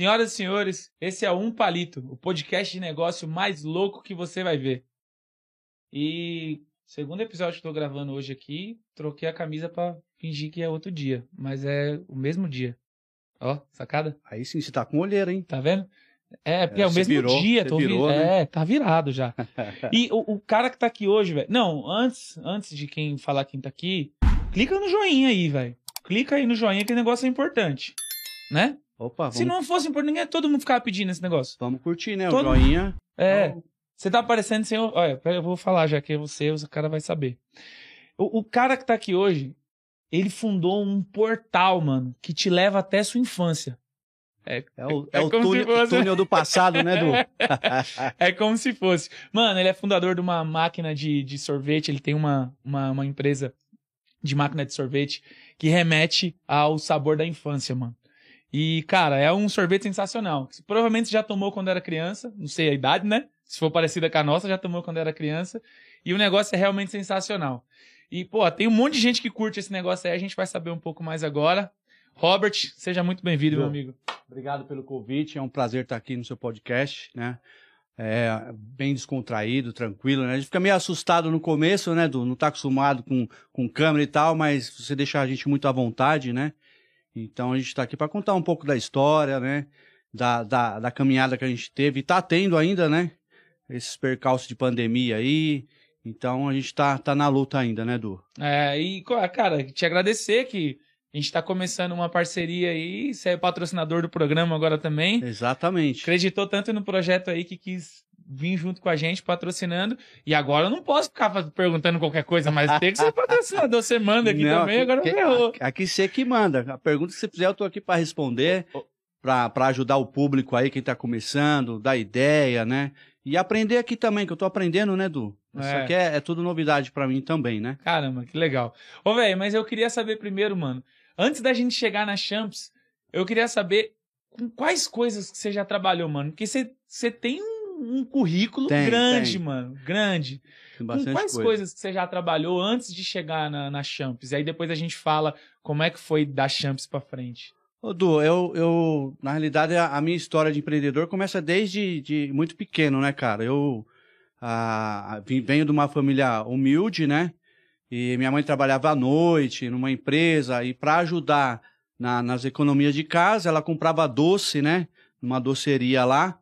Senhoras e senhores, esse é o Um Palito, o podcast de negócio mais louco que você vai ver. E segundo episódio que estou gravando hoje aqui, troquei a camisa para fingir que é outro dia, mas é o mesmo dia. Ó, sacada? Aí sim, você tá com olheira, hein? Tá vendo? É, porque é, é o mesmo virou, dia, tô virou, vi... né? É, tá virado já. e o, o, cara que tá aqui hoje, velho. Não, antes, antes de quem falar quem tá aqui, clica no joinha aí, velho. Clica aí no joinha que o negócio é importante. Né? Opa, vamos... Se não fosse importante, ninguém, todo mundo ficava pedindo esse negócio. Vamos curtir, né? Todo- O joinha. É. Então, Você tá aparecendo sem. o- Olha, eu vou falar já que é você, o cara vai saber. O, o cara que tá aqui hoje, ele fundou um portal, mano, que te leva até sua infância. É o, É é o como se túnel, fosse- túnel do passado, né, Du? É como se fosse. Mano, ele é fundador de uma máquina de, de sorvete, ele tem uma, uma, uma empresa de máquina de sorvete que remete ao sabor da infância, mano. E, cara, é um sorvete sensacional. Provavelmente você já tomou quando era criança, não sei a idade, né? Se for parecida com a nossa, já tomou quando era criança. E o negócio é realmente sensacional. E, pô, tem um monte de gente que curte esse negócio aí, a gente vai saber um pouco mais agora. Robert, seja muito bem-vindo, meu amigo. Obrigado pelo convite, é um prazer estar aqui no seu podcast, né? É, bem descontraído, tranquilo, né? A gente fica meio assustado no começo, né, Du? Não tá acostumado com, com câmera e tal, mas você deixa a gente muito à vontade, né? Então a gente tá aqui para contar um pouco da história, né? Da, da, da caminhada que a gente teve e tá tendo ainda, né? Esses percalços de pandemia aí. Então a gente tá, tá na luta ainda, né, Du? É, e, co- cara, te agradecer que a gente tá começando uma parceria aí, você é patrocinador do programa agora também. Exatamente. Acreditou tanto no projeto aí que quis vir junto com a gente, patrocinando. E agora eu não posso ficar perguntando qualquer coisa, mas tem que ser patrocinador. Você manda aqui Não, também, aqui- agora ferrou. Aqui, aqui você que manda. A pergunta que você fizer, eu tô aqui para responder, para ajudar o público aí, quem tá começando, dar ideia, né? E aprender aqui também, que eu tô aprendendo, né, Du? Isso É. aqui é, é tudo novidade para mim também, né? Caramba, que legal. Ô, velho, mas eu queria saber primeiro, mano, antes da gente chegar na Champs, eu queria saber com quais coisas que você já trabalhou, mano. Porque você, você tem um, um currículo Tem, grande, tem. mano. Grande. Tem Com bastante quais coisa. coisas que você já trabalhou antes de chegar na, na Champs? E aí depois a gente fala como é que foi da Champs pra frente. Ô, Du, eu, eu, na realidade, a, a minha história de empreendedor começa desde de muito pequeno, né, cara? Eu ah, venho de uma família humilde, né? E minha mãe trabalhava à noite numa empresa e para ajudar na- nas economias de casa, ela comprava doce, né? Numa doceria lá.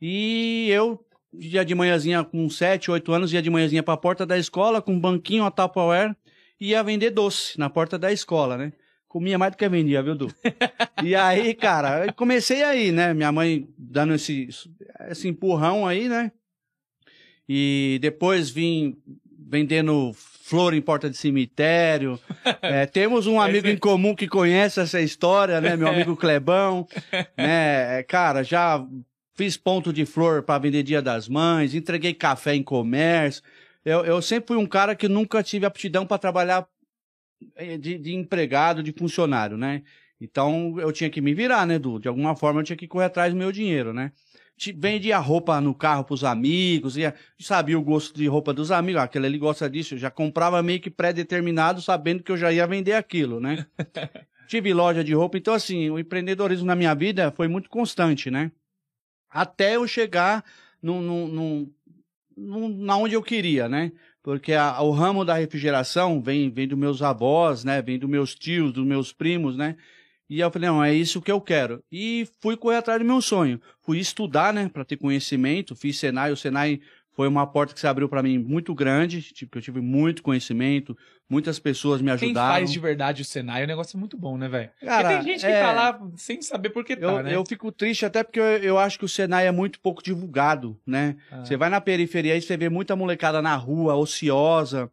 E eu ia de manhãzinha com 7, 8 anos, ia de manhãzinha para a porta da escola com um banquinho, uma Tupperware, e ia vender doce na porta da escola, né? Comia mais do que vendia, viu, Du? e aí, cara, comecei aí, né? Minha mãe dando esse, esse empurrão aí, né? E depois vim vendendo flor em porta de cemitério. É, temos um amigo Esse- em comum que conhece essa história, né? Meu amigo Clebão. né? É, Cara, já fiz ponto de flor para vender Dia das Mães, entreguei café em comércio. Eu, eu sempre fui um cara que nunca tive aptidão para trabalhar eh, de, de empregado, de funcionário, né? Então eu tinha que me virar, né, Du? De alguma forma eu tinha que correr atrás do meu dinheiro, né? Vendia roupa no carro pros amigos, ia, sabia o gosto de roupa dos amigos, ah, aquele ali gosta disso, eu já comprava meio que pré-determinado, sabendo que eu já ia vender aquilo, né? Tive loja de roupa, então assim, o empreendedorismo na minha vida foi muito constante, né? Até eu chegar na onde eu queria, né? Porque a- o ramo da refrigeração vem, vem dos meus avós, né? Vem dos meus tios, dos meus primos, né? E eu falei, não, é isso que eu quero. E fui correr atrás do meu sonho. Fui estudar, né, para ter conhecimento. Fiz Senai. O Senai foi uma porta que se abriu para mim muito grande. Tipo, eu tive muito conhecimento. Muitas pessoas me Quem ajudaram. faz de verdade o Senai, o negócio é muito bom, né, velho? Porque Cara, tem gente que é- tá lá sem saber por que tá, Eu, né? eu fico triste até porque eu, eu acho que o Senai é muito pouco divulgado, né? Ah. Você vai na periferia e você vê muita molecada na rua, ociosa,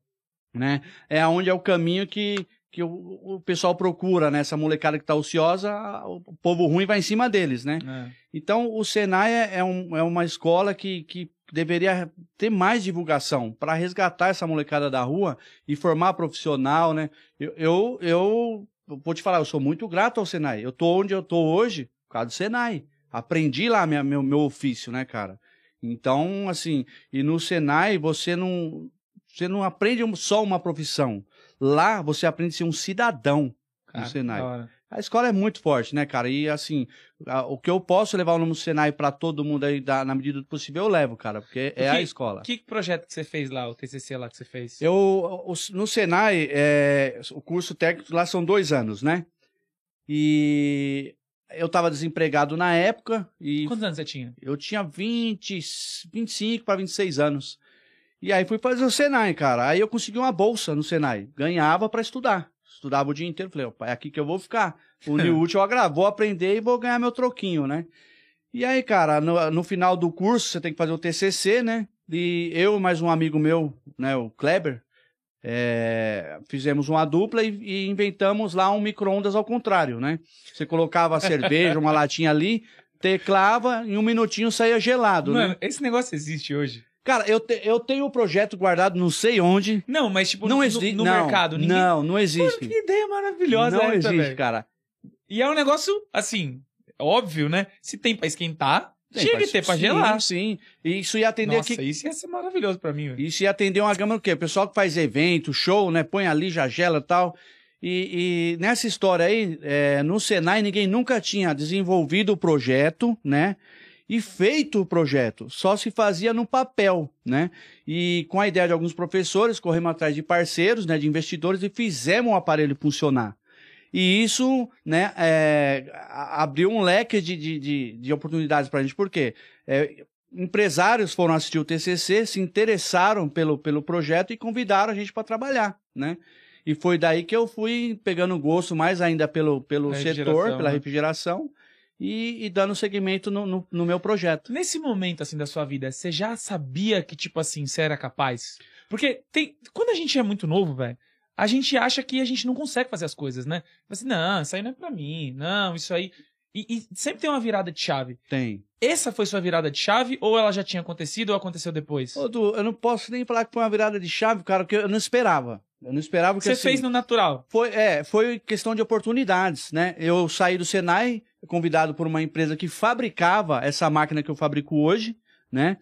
né? É onde é o caminho que, que o, o pessoal procura, né? Essa molecada que tá ociosa, o povo ruim vai em cima deles, né? É. Então, o Senai é, é um- é uma escola que, que deveria ter mais divulgação para resgatar essa molecada da rua e formar profissional, né? Eu, eu, eu vou te falar, eu sou muito grato ao Senai. Eu tô onde eu tô hoje por causa do Senai. Aprendi lá minha, meu, meu ofício, né, cara? Então, assim, e no Senai você não, você não aprende só uma profissão. Lá você aprende a ser um cidadão Cara, no Senai. A escola é muito forte, né, cara? E assim, a- o que eu posso levar no Senai pra todo mundo aí, da- na medida do possível, eu levo, cara, porque é a que- escola. Que projeto que você fez lá, o TCC lá que você fez? Eu, o- no Senai, é, o curso técnico lá são dois anos, né? E eu tava desempregado na época e Quantos anos você tinha? eu tinha 20, 25 para 26 anos. E aí fui fazer o Senai, cara. Aí eu consegui uma bolsa no Senai. Ganhava para estudar. Estudava o dia inteiro. Falei, opa, é aqui que eu vou ficar. O útil ao agradável. Vou aprender e vou ganhar meu troquinho, né? E aí, cara, no, no final do curso, você tem que fazer o TCC, né? E eu e mais um amigo meu, né, o Kleber, é, fizemos uma dupla e, e inventamos lá um micro-ondas ao contrário, né? Você colocava a cerveja, uma latinha ali, teclava, em um minutinho saía gelado, Mano, né? esse negócio existe hoje. Cara, eu, te- eu tenho o projeto guardado não sei onde. Não, mas tipo, não no, existe. no não, mercado, ninguém. Não, não Mano, existe. que ideia maravilhosa não existe, cara. E é um negócio, assim, óbvio, né? Se tem pra esquentar, Tem tinha que ter pra sim, gelar. Sim, E Isso ia atender Nossa, isso ia ser maravilhoso pra mim, velho. Isso ia atender uma gama do quê? O pessoal que faz evento, show, né? Põe ali, já gela e tal. E, e nessa história aí, é, no Senai, ninguém nunca tinha desenvolvido o projeto, né? E feito o projeto. Só se fazia no papel, né? E com a ideia de alguns professores, corremos atrás de parceiros, né? De investidores e fizemos o aparelho funcionar. E isso, né, é, abriu um leque de, de, de, de oportunidades para a gente. Por quê? É, empresários foram assistir o TCC, se interessaram pelo, pelo projeto e convidaram a gente para trabalhar, né? E foi daí que eu fui pegando gosto mais ainda pelo, pelo setor, pela né? refrigeração e, e dando seguimento no, no, no meu projeto. Nesse momento, assim, da sua vida, você já sabia que, tipo assim, você era capaz? Porque tem. Quando a gente é muito novo, velho, a gente acha que a gente não consegue fazer as coisas, né? Assim, não, isso aí não é pra mim, não, isso aí. E, e sempre tem uma virada de chave. Tem. Essa foi sua virada de chave ou ela já tinha acontecido ou aconteceu depois? Ô, Du, eu não posso nem falar que foi uma virada de chave, cara, porque eu não esperava. Eu não esperava que Você assim, fez no natural. Foi, é, foi questão de oportunidades, né? Eu saí do Senai, convidado por uma empresa que fabricava essa máquina que eu fabrico hoje, né?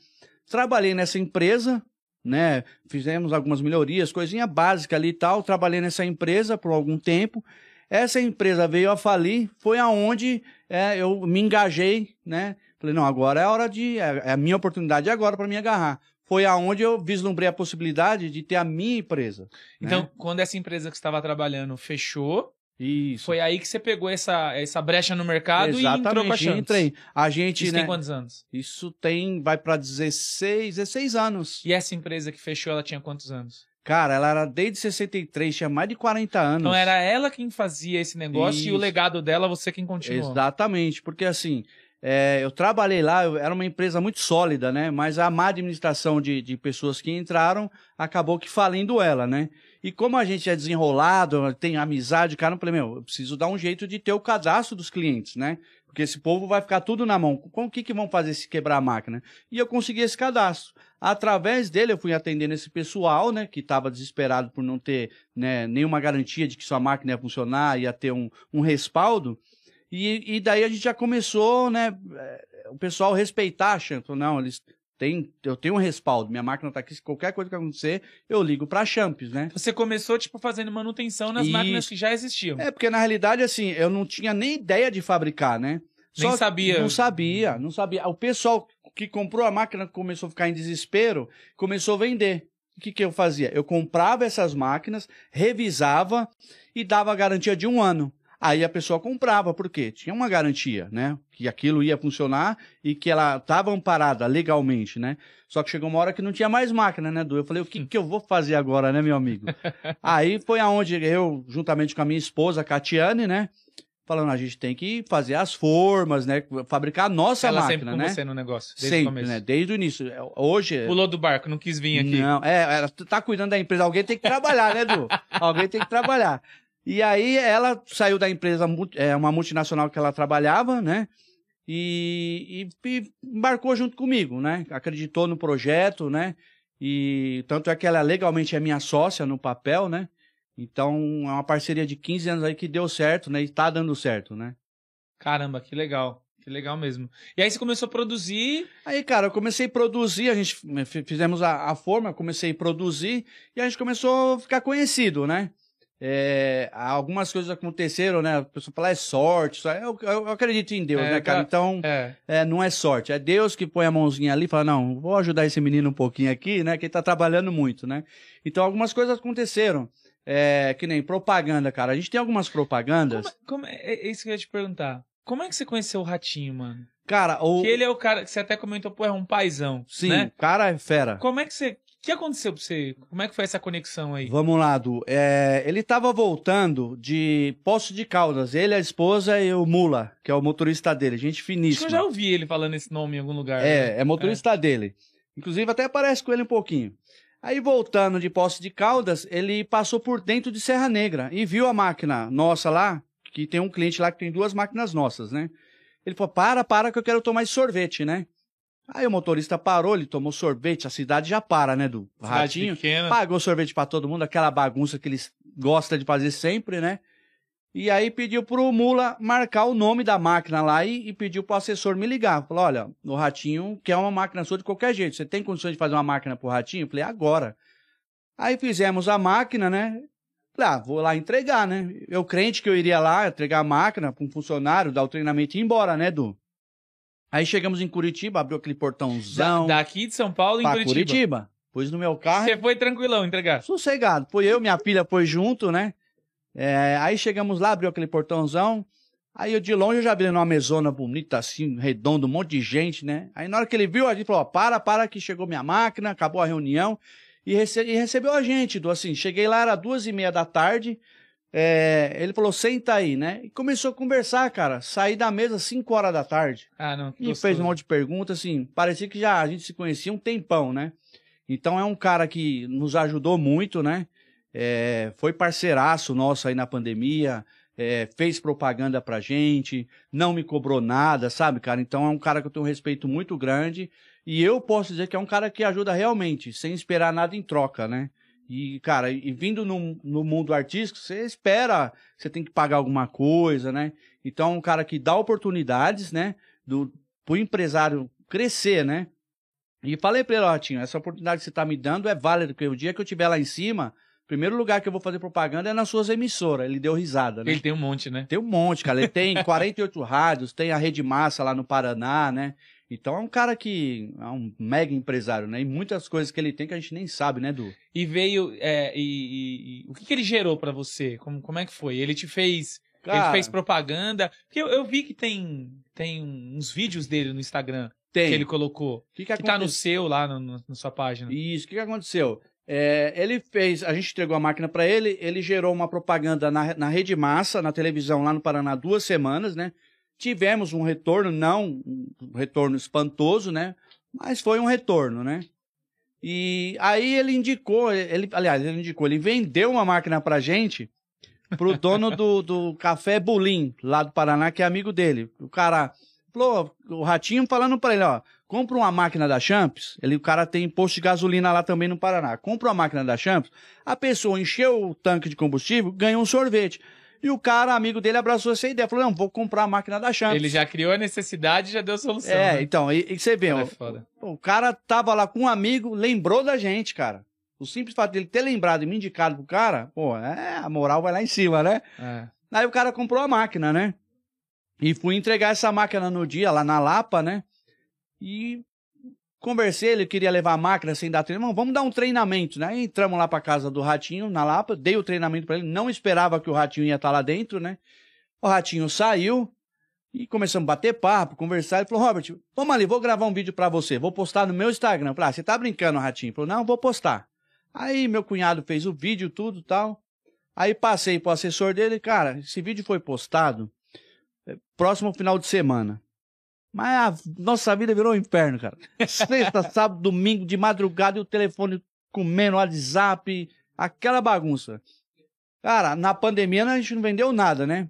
Trabalhei nessa empresa, né? Fizemos algumas melhorias, coisinha básica ali e tal. Trabalhei nessa empresa por algum tempo. Essa empresa veio a falir, foi aonde é, eu me engajei, né? Falei, não, agora é a hora de. É é a minha oportunidade agora para me agarrar. Foi aonde eu vislumbrei a possibilidade de ter a minha empresa. Então, né? quando essa empresa que estava trabalhando fechou, Isso. foi aí que você pegou essa, essa brecha no mercado e entrou com a chance. entrei. A gente, Isso né? tem quantos anos? Isso tem, vai pra 16, 16 anos. E essa empresa que fechou, ela tinha quantos anos? Cara, ela era desde 63, tinha mais de 40 anos. Então era ela quem fazia esse negócio e o Isso. legado dela você quem continuou. Exatamente, porque assim, é, eu trabalhei lá, eu- era uma empresa muito sólida, né? Mas a má administração de, de pessoas que entraram acabou que falindo ela, né? E como a gente é desenrolado, tem amizade, cara, eu falei, meu, eu preciso dar um jeito de ter o cadastro dos clientes, né? Porque esse povo vai ficar tudo na mão. Com o que, que vão fazer se quebrar a máquina? E eu consegui esse cadastro. Através dele, eu fui atendendo esse pessoal, né? Que estava desesperado por não ter né, nenhuma garantia de que sua máquina ia funcionar, ia ter um, um respaldo. E, e daí a gente já começou, né? eh, O pessoal respeitar, Chanto. Não, eles têm. Eu tenho um respaldo. Minha máquina tá aqui. Se qualquer coisa que acontecer, eu ligo pra Champs, né? Você começou, tipo, fazendo manutenção nas Isso. máquinas que já existiam. É, porque na realidade, assim, eu não tinha nem ideia de fabricar, né? Nem que- sabia. Não sabia, não sabia. O pessoal que comprou a máquina começou a ficar em desespero, começou a vender. O que, que eu fazia? Eu comprava essas máquinas, revisava e dava garantia de um ano. Aí a pessoa comprava, por quê? Tinha uma garantia, né? Que aquilo ia funcionar e que ela estava amparada legalmente, né? Só que chegou uma hora que não tinha mais máquina, né, Du? Eu falei, o que, que eu vou fazer agora, né, meu amigo? Aí foi aonde eu, juntamente com a minha esposa, Catiane, né? Falando, a gente tem que fazer as formas, né? Fabricar a nossa ela máquina, sempre com né? você no negócio, desde o Sempre, começo. né? Desde o início. Hoje. Pulou do barco, não quis vir aqui. Não, é, ela tá cuidando da empresa. Alguém tem que trabalhar, né, Du? Alguém tem que trabalhar. E aí ela saiu da empresa, é uma multinacional que ela trabalhava, né? E, e- e embarcou junto comigo, né? Acreditou no projeto, né? E tanto é que ela legalmente é minha sócia no papel, né? Então é uma parceria de 15 anos aí que deu certo, né? E tá dando certo, né? Caramba, que legal. Que legal mesmo. E aí você começou a produzir. Aí, cara, eu comecei a produzir, a gente f- fizemos a, a forma, comecei a produzir e a gente começou a ficar conhecido, né? É, algumas coisas aconteceram, né? A pessoa fala, é sorte. Só, eu, eu, acredito em Deus, É, né, cara? Então, É. é, não é sorte. É Deus que põe a mãozinha ali e fala, não, vou ajudar esse menino um pouquinho aqui, né? Que ele tá trabalhando muito, né? Então, algumas coisas aconteceram. É, que nem propaganda, cara. A gente tem algumas propagandas. Como, como é, é isso que eu ia te perguntar. Como é que você conheceu o Ratinho, mano? Cara, o... Que ele é o cara que você até comentou, pô, é um paizão. Sim, Né? o cara é fera. Como é que você. O que aconteceu pra você? Como é que foi essa conexão aí? Vamos lá, Du. É, ele tava voltando de Poço de Caldas. Ele, a esposa e o Mula, que é o motorista dele. Gente Acho que finíssima. eu já ouvi ele falando esse nome em algum lugar. né? É, é motorista dele. Inclusive, até parece com ele um pouquinho. Aí, voltando de Poço de Caldas, ele passou por dentro de Serra Negra e viu a máquina nossa lá, que tem um cliente lá que tem duas máquinas nossas, né? Ele falou, para, para que eu quero tomar esse sorvete, né? Aí o motorista parou, ele tomou sorvete, a cidade já para, né, do Cidade ratinho. pequena. Pagou sorvete pra todo mundo, aquela bagunça que eles gostam de fazer sempre, né? E aí pediu pro Mula marcar o nome da máquina lá e, e pediu pro assessor me ligar. Falou, olha, o Ratinho quer uma máquina sua de qualquer jeito. Você tem condições de fazer uma máquina pro Ratinho? Eu falei, agora. Aí fizemos a máquina, né? Falei, ah, vou lá entregar, né? Eu crente que eu iria lá entregar a máquina pra um funcionário, dar o treinamento e ir embora, né, Du? Aí chegamos em Curitiba, abriu aquele Da- portãozão daqui de São Paulo em Curitiba. Curitiba. Pus no meu carro. Você foi tranquilão entregar. Sossegado. Foi eu, minha filha foi junto, né? É, aí chegamos lá, abriu aquele portãozão. Aí eu de longe eu já vi numa mesona bonita, assim, redonda, um monte de gente, né? Aí na hora que ele viu, a gente falou, ó, para, para que chegou minha máquina, acabou a reunião. E, rece- e recebeu a gente, do assim, cheguei lá, era duas e meia da tarde. É, ele falou, senta aí, né? E começou a conversar, cara. Saí da mesa às 5 horas da tarde. Ah, não. E gostoso. fez um monte de perguntas, assim, parecia que já a gente se conhecia um tempão, né? Então é um cara que nos ajudou muito, né? É, foi parceiraço nosso aí na pandemia, é, fez propaganda pra gente, não me cobrou nada, sabe, cara? Então é um cara que eu tenho um respeito muito grande e eu posso dizer que é um cara que ajuda realmente, sem esperar nada em troca, né? E, cara, e vindo no, no mundo artístico, você espera, você tem que pagar alguma coisa, né? Então um cara que dá oportunidades, né? Do, pro empresário crescer, né? E falei pra ele, ó, Ratinho, essa oportunidade que você tá me dando é válida, porque o dia que eu estiver lá em cima, o primeiro lugar que eu vou fazer propaganda é nas suas emissoras. Ele deu risada, né? Ele tem um monte, né? Tem um monte, cara. Ele tem 48 rádios, tem a Rede Massa lá no Paraná, né? Então é um cara que é um mega empresário, né? E muitas coisas que ele tem que a gente nem sabe, né, Du? E veio. é, e, e- o que, que ele gerou pra você? Como, como é que foi? Ele te fez. Ele Cara, fez propaganda. Porque eu, eu vi que tem, tem uns vídeos dele no Instagram tem. que ele colocou. Que, que Que tá no seu lá, no- no- na sua página. Isso, o que, que aconteceu? É, ele fez, a gente entregou a máquina para ele, ele gerou uma propaganda na, na Rede Massa, na televisão lá no Paraná, duas semanas, né? Tivemos um retorno, não um retorno espantoso, né? Mas foi um retorno, né? E aí ele indicou, ele, aliás, ele indicou, ele vendeu uma máquina pra gente, pro dono do, do Café Bulim, lá do Paraná, que é amigo dele. O cara falou, o Ratinho falando pra ele, ó, compra uma máquina da Champs, ele, o cara tem posto de gasolina lá também no Paraná, compra uma máquina da Champs, a pessoa encheu o tanque de combustível, ganhou um sorvete. E o cara, amigo dele, abraçou essa ideia, falou, não, vou comprar a máquina da Champs. Ele já criou a necessidade e já deu a solução. É, né? então, e, e você vê, Cara, ó, é o cara tava lá com um amigo, lembrou da gente, cara. O simples fato dele ter lembrado e me indicado pro cara, pô, é, a moral vai lá em cima, né? É. Aí o cara comprou a máquina, né? E fui entregar essa máquina no dia lá na Lapa, né? E conversei, ele queria levar a máquina sem dar treinamento. Vamos dar um treinamento, né? Entramos lá pra casa do Ratinho, na Lapa, dei o treinamento pra ele, não esperava que o Ratinho ia estar lá dentro, né? O Ratinho saiu e começamos a bater papo, conversar. Ele falou, Robert, vamos ali, vou gravar um vídeo pra você, vou postar no meu Instagram. Eu falei, ah, você tá brincando, Ratinho? Ele falou, não, vou postar. Aí meu cunhado fez o vídeo, tudo tal. Aí passei pro assessor dele, cara, esse vídeo foi postado é, próximo ao final de semana. Mas a nossa vida virou um inferno, cara. Sexta, sábado, domingo, de madrugada e o telefone comendo, WhatsApp, aquela bagunça. Cara, na pandemia a gente não vendeu nada, né?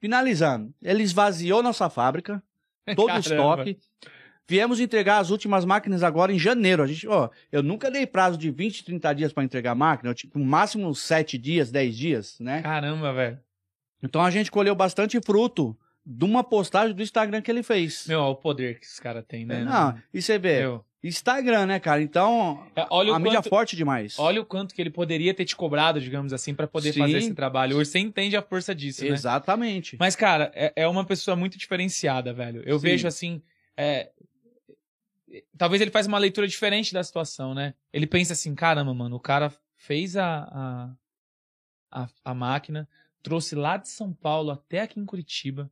Finalizando, ele esvaziou nossa fábrica, todo o estoque. Viemos entregar as últimas máquinas agora em janeiro. A gente, ó, eu nunca dei prazo de 20, 30 dias para entregar a máquina, eu, tipo, no máximo 7 dias, 10 dias, né? Caramba, velho. Então a gente colheu bastante fruto de uma postagem do Instagram que ele fez. Meu, olha o poder que esse cara tem, né? Não, e você vê, Meu, Instagram, né, cara? Então, É, olha, a mídia quanto, forte demais. olha o quanto que ele poderia ter te cobrado, digamos assim, pra poder Sim. fazer esse trabalho. Hoje você entende a força disso, né? Exatamente. Mas, cara, é, é uma pessoa muito diferenciada, velho. Eu Sim. vejo assim. é, Talvez ele faz uma leitura diferente da situação, né? Ele pensa assim, caramba, mano, o cara fez a, a, a, a máquina, trouxe lá de São Paulo até aqui em Curitiba,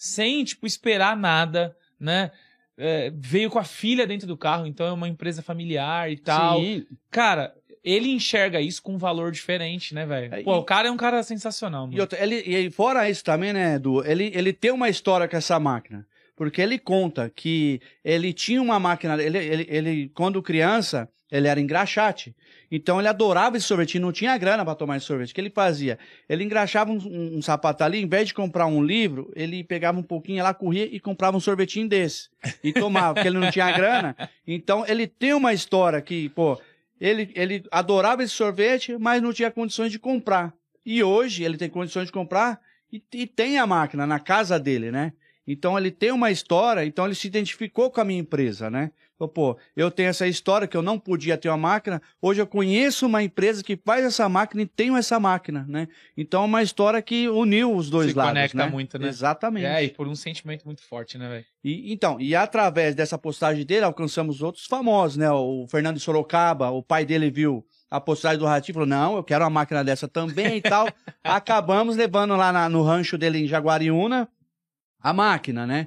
sem, tipo, esperar nada, né? É, veio com a filha dentro do carro, então é uma empresa familiar e tal. Sim. Cara, ele enxerga isso com um valor diferente, né, velho? É, Pô, e- o cara é um cara sensacional, mano. E, outra, ele, e fora isso também, né, Edu? Ele, ele tem uma história com essa máquina. Porque ele conta que ele tinha uma máquina. Ele, ele, ele quando criança, ele era engraxate. Então ele adorava esse sorvete. e Não tinha grana para tomar esse sorvete. O que ele fazia? Ele engraxava um, um, um sapato ali, em vez de comprar um livro, ele pegava um pouquinho lá, corria e comprava um sorvetinho desse. E tomava, porque ele não tinha grana. Então ele tem uma história que, pô, ele, ele adorava esse sorvete, mas não tinha condições de comprar. E hoje ele tem condições de comprar e, e tem a máquina na casa dele, né? Então ele tem uma história, então ele se identificou com a minha empresa, né? Falou, pô, eu tenho essa história que eu não podia ter uma máquina, hoje eu conheço uma empresa que faz essa máquina e tenho essa máquina, né? Então é uma história que uniu os dois Se lados, conecta né? muito, né? Exatamente. É, e por um sentimento muito forte, né, velho? E, então, e através dessa postagem dele, alcançamos outros famosos, né? O Fernando de Sorocaba, o pai dele viu a postagem do Ratinho e falou: não, eu quero uma máquina dessa também e tal. Acabamos levando lá na- no rancho dele em Jaguariúna a máquina, né?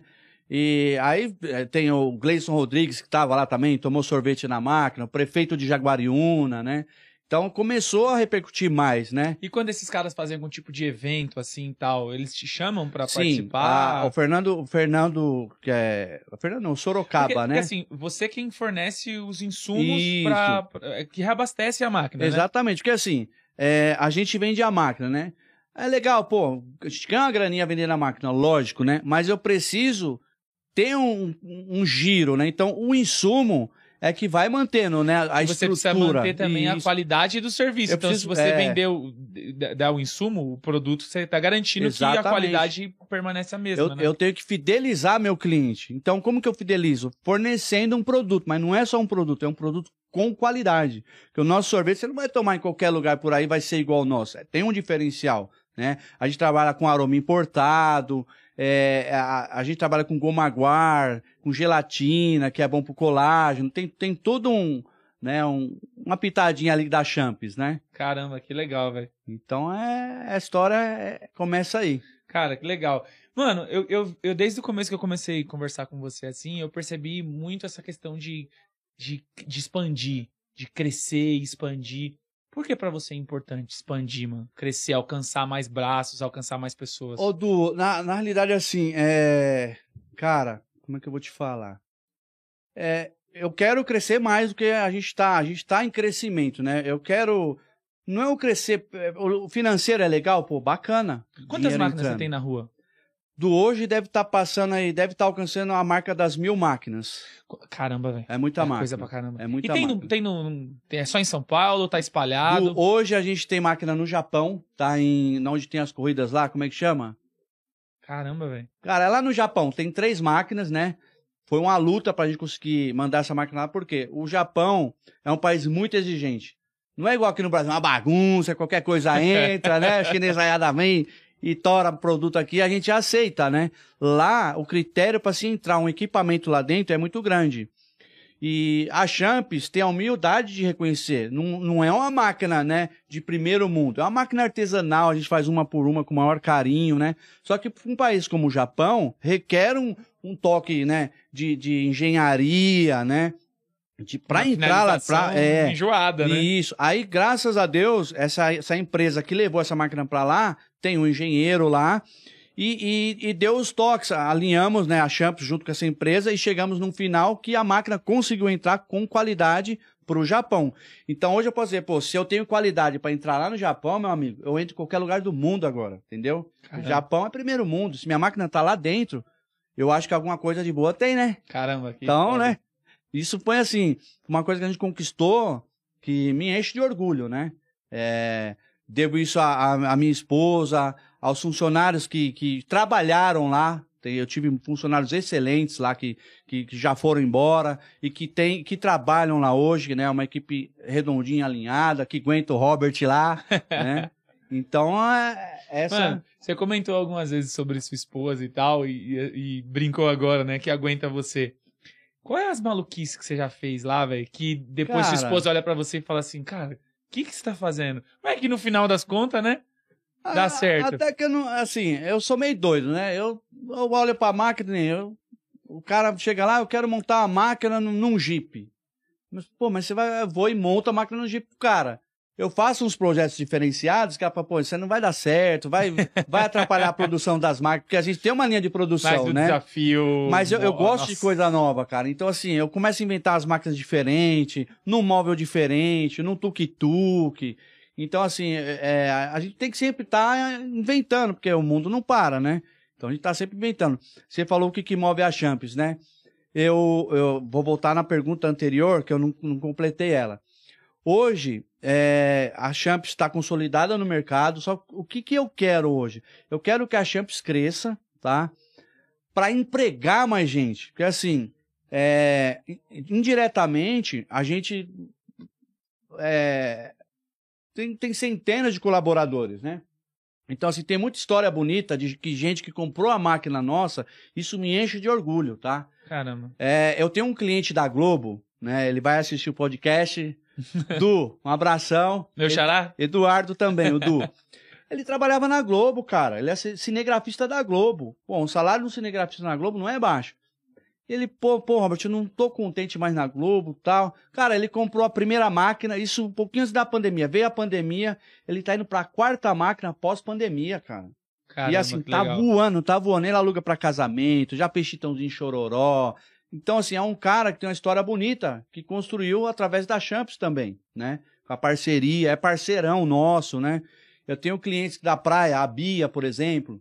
E aí eh, tem o Gleison Rodrigues, que estava lá também, tomou sorvete na máquina, o prefeito de Jaguariúna, né? Então começou a repercutir mais, né? E quando esses caras fazem algum tipo de evento assim e tal, eles te chamam Sim, participar? a- o Fernando, o Fernando, que é, o Fernando não, Sorocaba, porque, né? porque, assim, você quem fornece os insumos pra, pra- que reabastece a máquina, né? Exatamente, porque assim, é, a gente vende a máquina, né? É legal, pô, a gente ganha uma graninha vendendo a máquina, lógico, né? Mas eu preciso ter um, um giro, né? Então, o insumo é que vai mantendo, né? A E você precisa estrutura. manter também a Isso. qualidade do serviço. Eu então, preciso- se você é. d- dar o insumo, o produto, você tá garantindo que a Exatamente. qualidade permanece a mesma, Eu, né? eu tenho que fidelizar meu cliente. Então, como que eu fidelizo? Fornecendo um produto, mas não é só um produto, é um produto com qualidade. Porque o nosso sorvete você não vai tomar em qualquer lugar por aí, vai ser igual ao nosso. É, Tem um diferencial, né? A gente trabalha com aroma importado, é, a, a gente trabalha com goma guar, com gelatina, que é bom pro colágeno. Tem, tem todo um, né, um, uma pitadinha ali da Champs, né? Caramba, que legal, velho. Então, é, a história é- começa aí. Cara, que legal. Mano, eu, eu, eu desde o começo que eu comecei a conversar com você assim, eu percebi muito essa questão de, de, de expandir, de crescer e expandir. Por que pra você é importante expandir, mano? Crescer, alcançar mais braços, alcançar mais pessoas. Ô, Du, na, na realidade, assim, é. Cara, como é que eu vou te falar? É, eu quero crescer mais do que a gente tá. A gente tá em crescimento, né? Eu quero. Não é o crescer. é, O financeiro é legal, pô, bacana. Quantas máquinas você entrando. tem na rua? Do hoje deve estar passando aí, deve estar alcançando a marca das mil máquinas. Caramba, velho. É muita É máquina. coisa pra caramba. É muita e tem, no, máquina. tem no. tem- é só em São Paulo? Tá espalhado? Do- hoje a gente tem máquina no Japão, tá em. Onde tem as corridas lá, como é que chama? Caramba, velho. Cara, lá no Japão tem três máquinas, né? Foi uma luta pra gente conseguir mandar essa máquina lá, porque o Japão é um país muito exigente. Não é igual aqui no Brasil, uma bagunça, qualquer coisa entra, né? A chinesaiada vem e tora produto aqui, a gente aceita, né? Lá, o critério para se entrar um equipamento lá dentro é muito grande. E a Champs tem a humildade de reconhecer. Não, não é uma máquina, né, de primeiro mundo. É uma máquina artesanal, a gente faz uma por uma com o maior carinho, né? Só que um país como o Japão, requer um, um toque, né, de, de engenharia, né? De, pra Uma entrar lá, pra, é, Enjoada, né? isso. Aí, graças a Deus, essa, essa empresa que levou essa máquina para lá, tem um engenheiro lá, e, e, e deu os toques. Alinhamos né, a Champs junto com essa empresa e chegamos num final que a máquina conseguiu entrar com qualidade para o Japão. Então hoje eu posso dizer, pô, se eu tenho qualidade para entrar lá no Japão, meu amigo, eu entro em qualquer lugar do mundo agora, entendeu? O Caramba. Japão é primeiro mundo. Se minha máquina tá lá dentro, eu acho que alguma coisa de boa tem, né? Caramba, que Então, foda. né? Isso foi assim, uma coisa que a gente conquistou que me enche de orgulho, né? É, devo isso à, minha esposa, aos funcionários que, que trabalharam lá, Eu tive funcionários excelentes lá que, que, que já foram embora e que, tem, que trabalham lá hoje, né? Uma equipe redondinha, alinhada, que aguenta o Robert lá, né? Então, é, essa... Mano, você comentou algumas vezes sobre sua esposa e tal, e, e- e brincou agora, né, que aguenta você. Qual é as maluquices que você já fez lá, velho? Que depois sua Cara. esposa olha pra você e fala assim, cara, o que, que você tá fazendo? Mas é que no final das contas, né? Dá Ah, certo. Até que eu não, assim, eu sou meio doido, né? Eu, eu olho pra máquina eu, o cara chega lá, eu quero montar uma máquina num, num Jeep. Mas, pô, mas você vai, eu vou e monta a máquina no Jeep pro cara. Eu faço uns projetos diferenciados, que pô, isso não vai dar certo, vai, vai atrapalhar a produção das máquinas, porque a gente tem uma linha de Mas produção, do né? desafio. Mas eu, eu Nossa. gosto de coisa nova, cara. Então, assim, eu começo a inventar as máquinas diferentes, num móvel diferente, num tuk-tuk. Então, assim, é, é, a gente tem que sempre estar inventando, porque o mundo não para, né? Então, a gente tá sempre inventando. Você falou o que, que move a Champs, né? Eu, eu vou voltar na pergunta anterior, que eu não, não completei ela. Hoje, é, a Champs está consolidada no mercado, só o que, que eu quero hoje? Eu quero que a Champs cresça, tá? Para empregar mais gente. Porque, assim, é, indiretamente, a gente é, tem, tem centenas de colaboradores, né? Então, assim, tem muita história bonita de que gente que comprou a máquina nossa, isso me enche de orgulho, tá? Caramba. É, eu tenho um cliente da Globo, né? Ele vai assistir o podcast. Du, um abração. Meu xará? Eduardo também, o Du. Ele trabalhava na Globo, cara. Ele é ci- cinegrafista da Globo. Bom, o salário de um cinegrafista na Globo não é baixo. Ele, pô, pô, Robert, eu não tô contente mais na Globo tal. Cara, ele comprou a primeira máquina, isso um pouquinho antes da pandemia. Veio a pandemia, ele tá indo pra quarta máquina pós-pandemia, cara. Caramba, e assim, tá legal. voando, tá voando. Ele aluga pra casamento, já fez chitãozinho chororó. Então, assim, é um cara que tem uma história bonita, que construiu através da Champs também, né? Com a parceria, é parceirão nosso, né? Eu tenho clientes da praia, a Bia, por exemplo.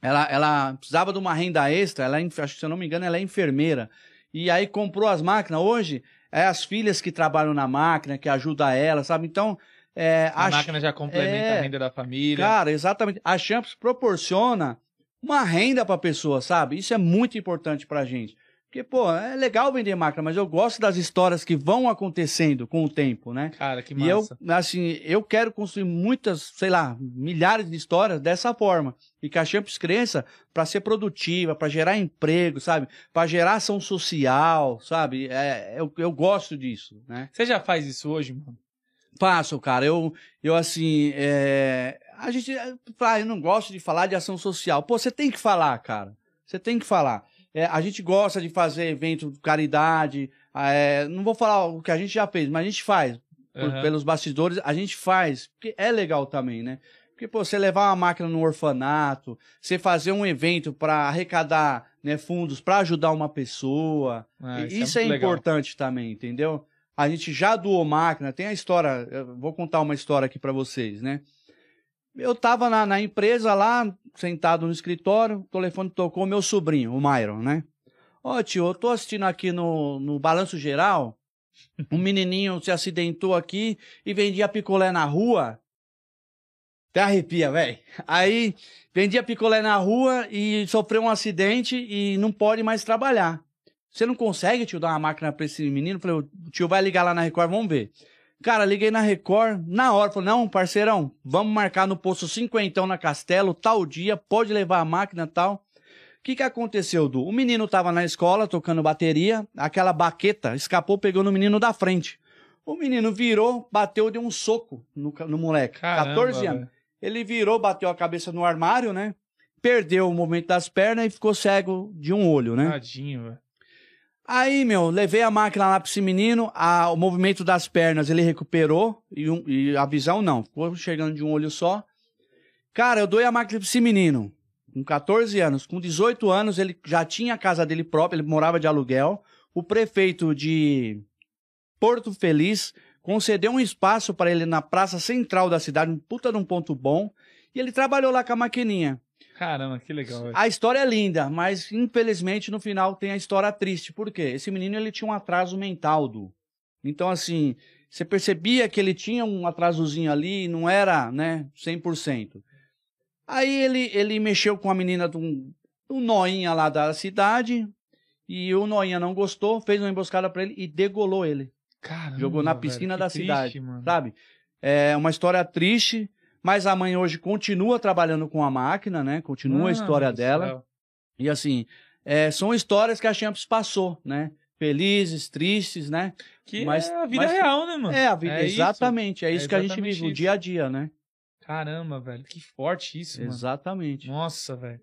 Ela, ela precisava de uma renda extra, ela, é acho que se eu não me engano, ela é enfermeira. E aí comprou as máquinas. Hoje, é as filhas que trabalham na máquina, que ajudam ela, sabe? Então, é, A a máquina já complementa é, a renda da família. Cara, exatamente. A Champs proporciona uma renda pra pessoa, sabe? Isso é muito importante pra gente. Porque, pô, é legal vender máquina, mas eu gosto das histórias que vão acontecendo com o tempo, né? Cara, que E eu, massa. assim, eu quero construir muitas, sei lá, milhares de histórias dessa forma. E que a Champs cresça para ser produtiva, para gerar emprego, sabe? Para gerar ação social, sabe? É, eu, eu gosto disso, né? Você já faz isso hoje, mano? Faço, cara. Eu, eu assim, é... a gente, ah, eu não gosto de falar de ação social. Pô, você tem que falar, cara. Você tem que falar. É, a gente gosta de fazer evento de caridade. é, não vou falar o que a gente já fez, mas a gente faz. Por- Aham. pelos bastidores, a gente faz. Porque é legal também, né? Porque, pô, você levar uma máquina no orfanato, você fazer um evento para arrecadar né, fundos para ajudar uma pessoa. Ah, E Isso é, legal. importante também, entendeu? A gente já doou máquina, tem a história, eu vou contar uma história aqui pra vocês, né? Eu tava na, na empresa lá, sentado no escritório, o telefone tocou meu sobrinho, o Myron, né? Ó, tio, eu tô assistindo aqui no, no Balanço Geral, um menininho se acidentou aqui e vendia picolé na rua. Até arrepia, velho. Aí, vendia picolé na rua e sofreu um acidente e não pode mais trabalhar. Você não consegue, tio, dar uma máquina pra esse menino? Falei, o tio vai ligar lá na Record, vamos ver. Cara, liguei na Record, na hora, falei, não, parceirão, vamos marcar no posto cinquentão na Castelo, tal dia, pode levar a máquina tal. O que que aconteceu, Du? O menino tava na escola, tocando bateria, aquela baqueta escapou, pegou no menino da frente. O menino virou, bateu, deu um soco no, no moleque, Caramba, 14 anos. velho. Ele virou, bateu a cabeça no armário, né? Perdeu o movimento das pernas e ficou cego de um olho, né? Tadinho, velho. Aí, meu, levei a máquina lá pra esse menino, a- o movimento das pernas ele recuperou e, um- e a visão não, ficou chegando de um olho só. Cara, eu doei a máquina pra esse menino, com 14 anos. Com 18 anos, ele já tinha a casa dele própria, ele morava de aluguel. O prefeito de Porto Feliz concedeu um espaço para ele na praça central da cidade, um puta de um ponto bom, e ele trabalhou lá com a maquininha. Caramba, que legal, velho. A história é linda, mas infelizmente no final tem a história triste. Por quê? Esse menino ele tinha um atraso mental, do. Então assim, você percebia que ele tinha um atrasozinho ali, não era, né, 100%. Aí ele ele mexeu com a menina de um o Noinha lá da cidade, e o Noinha não gostou, fez uma emboscada pra ele e degolou ele. Caramba, Jogou na velho, piscina que da triste, cidade, mano. sabe? É uma história triste, mas a mãe hoje continua trabalhando com a máquina, né? Continua a Mano história dela. céu. E assim, é, são histórias que a Champs passou, né? Felizes, tristes, né? Que Mas- é a vida mas- real, né, mano? É a vida, É isso. exatamente. É É isso que a gente vive, o isso. dia a dia, né? Caramba, velho. Que forte isso, mano. Exatamente. Nossa, velho.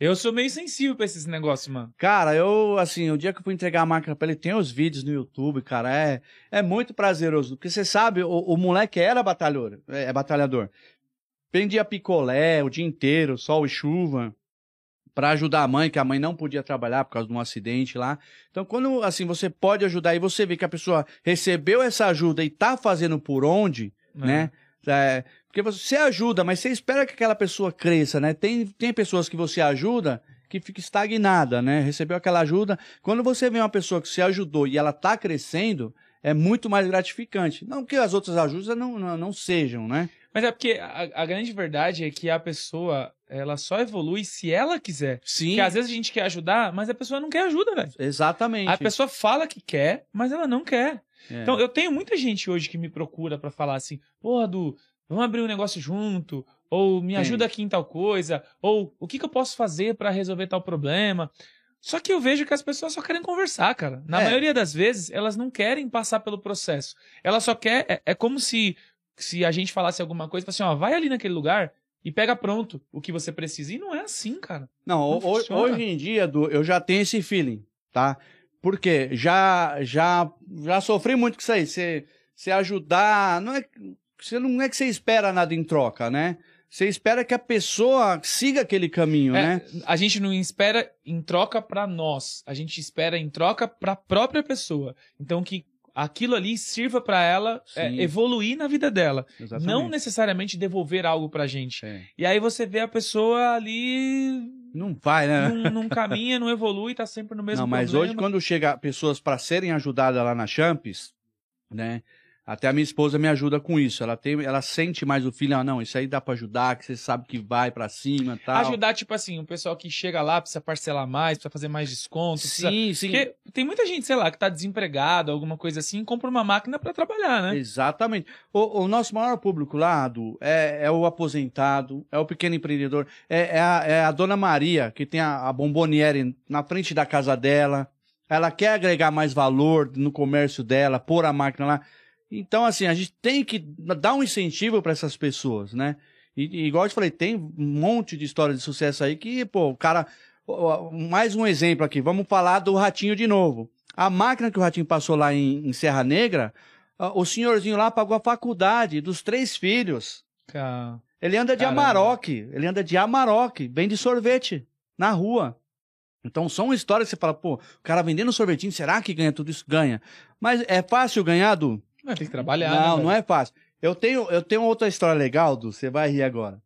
Eu sou meio sensível pra esses negócios, mano. Cara, eu, assim, o dia que eu fui entregar a máquina pra ele, tem os vídeos no YouTube, cara, é, é muito prazeroso. Porque você sabe, o, o moleque era batalhador, é, é batalhador. Vendia picolé o dia inteiro, sol e chuva, pra ajudar a mãe, que a mãe não podia trabalhar por causa de um acidente lá. Então, quando, assim, você pode ajudar e você vê que a pessoa recebeu essa ajuda e tá fazendo por onde, né? É, porque você ajuda, mas você espera que aquela pessoa cresça, né? Tem, tem pessoas que você ajuda que fica estagnada, né? Recebeu aquela ajuda. Quando você vê uma pessoa que você ajudou e ela tá crescendo, é muito mais gratificante. Não que as outras ajudas não, não, não sejam, né? Mas é porque a, a grande verdade é que a pessoa, ela só evolui se ela quiser. Sim. Porque às vezes a gente quer ajudar, mas a pessoa não quer ajuda, velho. Exatamente. A pessoa fala que quer, mas ela não quer. É. Então, eu tenho muita gente hoje que me procura pra falar assim, porra, Du, vamos abrir um negócio junto, ou me ajuda aqui em tal coisa, ou o que, que eu posso fazer pra resolver tal problema. Só que eu vejo que as pessoas só querem conversar, cara. Na É. maioria das vezes, elas não querem passar pelo processo. Ela só quer. É, é como se, se a gente falasse alguma coisa, assim, ó, vai ali naquele lugar e pega pronto o que você precisa. E não é assim, cara. Não, Não ho- ho- funciona. hoje em dia, Du, eu já tenho esse feeling, tá? Porque já, já, já sofri muito com isso aí. Você, você ajudar, não é, você não é que você espera nada em troca, né? Você espera que a pessoa siga aquele caminho, É, né? A gente não espera em troca pra nós, a gente espera em troca pra própria pessoa. Então que aquilo ali sirva pra ela é, evoluir na vida dela, Exatamente. não necessariamente devolver algo pra gente. É. E aí você vê a pessoa ali Não vai, né? não, não caminha, não evolui, tá sempre no mesmo Não, mas problema. hoje, quando chega pessoas para serem ajudadas lá na Champs, né? Até a minha esposa me ajuda com isso. Ela tem, ela sente mais o filho, ah, não, isso aí dá para ajudar, que você sabe que vai para cima, e tal. Ajudar, tipo assim, o pessoal que chega lá precisa parcelar mais, precisa fazer mais desconto. precisa- Sim, sim. Porque tem muita gente, sei lá, que tá desempregado, alguma coisa assim, compra uma máquina pra trabalhar, né? Exatamente. O, o nosso maior público lá, Adu, é, é o aposentado, é o pequeno empreendedor, é, é a, é a dona Maria, que tem a, a bomboniere na frente da casa dela. Ela quer agregar mais valor no comércio dela, pôr a máquina lá. Então, assim, a gente tem que dar um incentivo para essas pessoas, né? E, e igual eu te falei, tem um monte de história de sucesso aí que, pô, o cara. Mais um exemplo aqui, vamos falar do Ratinho de novo. A máquina que o Ratinho passou lá em, em Serra Negra, o senhorzinho lá pagou a faculdade dos três filhos. Cara, Ele anda de Caramba. Amarok, ele anda de Amarok, vende sorvete na rua. Então são histórias que você fala, pô, o cara vendendo sorvetinho, será que ganha tudo isso? Ganha. Mas é fácil ganhar, Du? Tem que trabalhar, não, né, não é fácil. Eu tenho, eu tenho outra história legal, Du, você vai rir agora.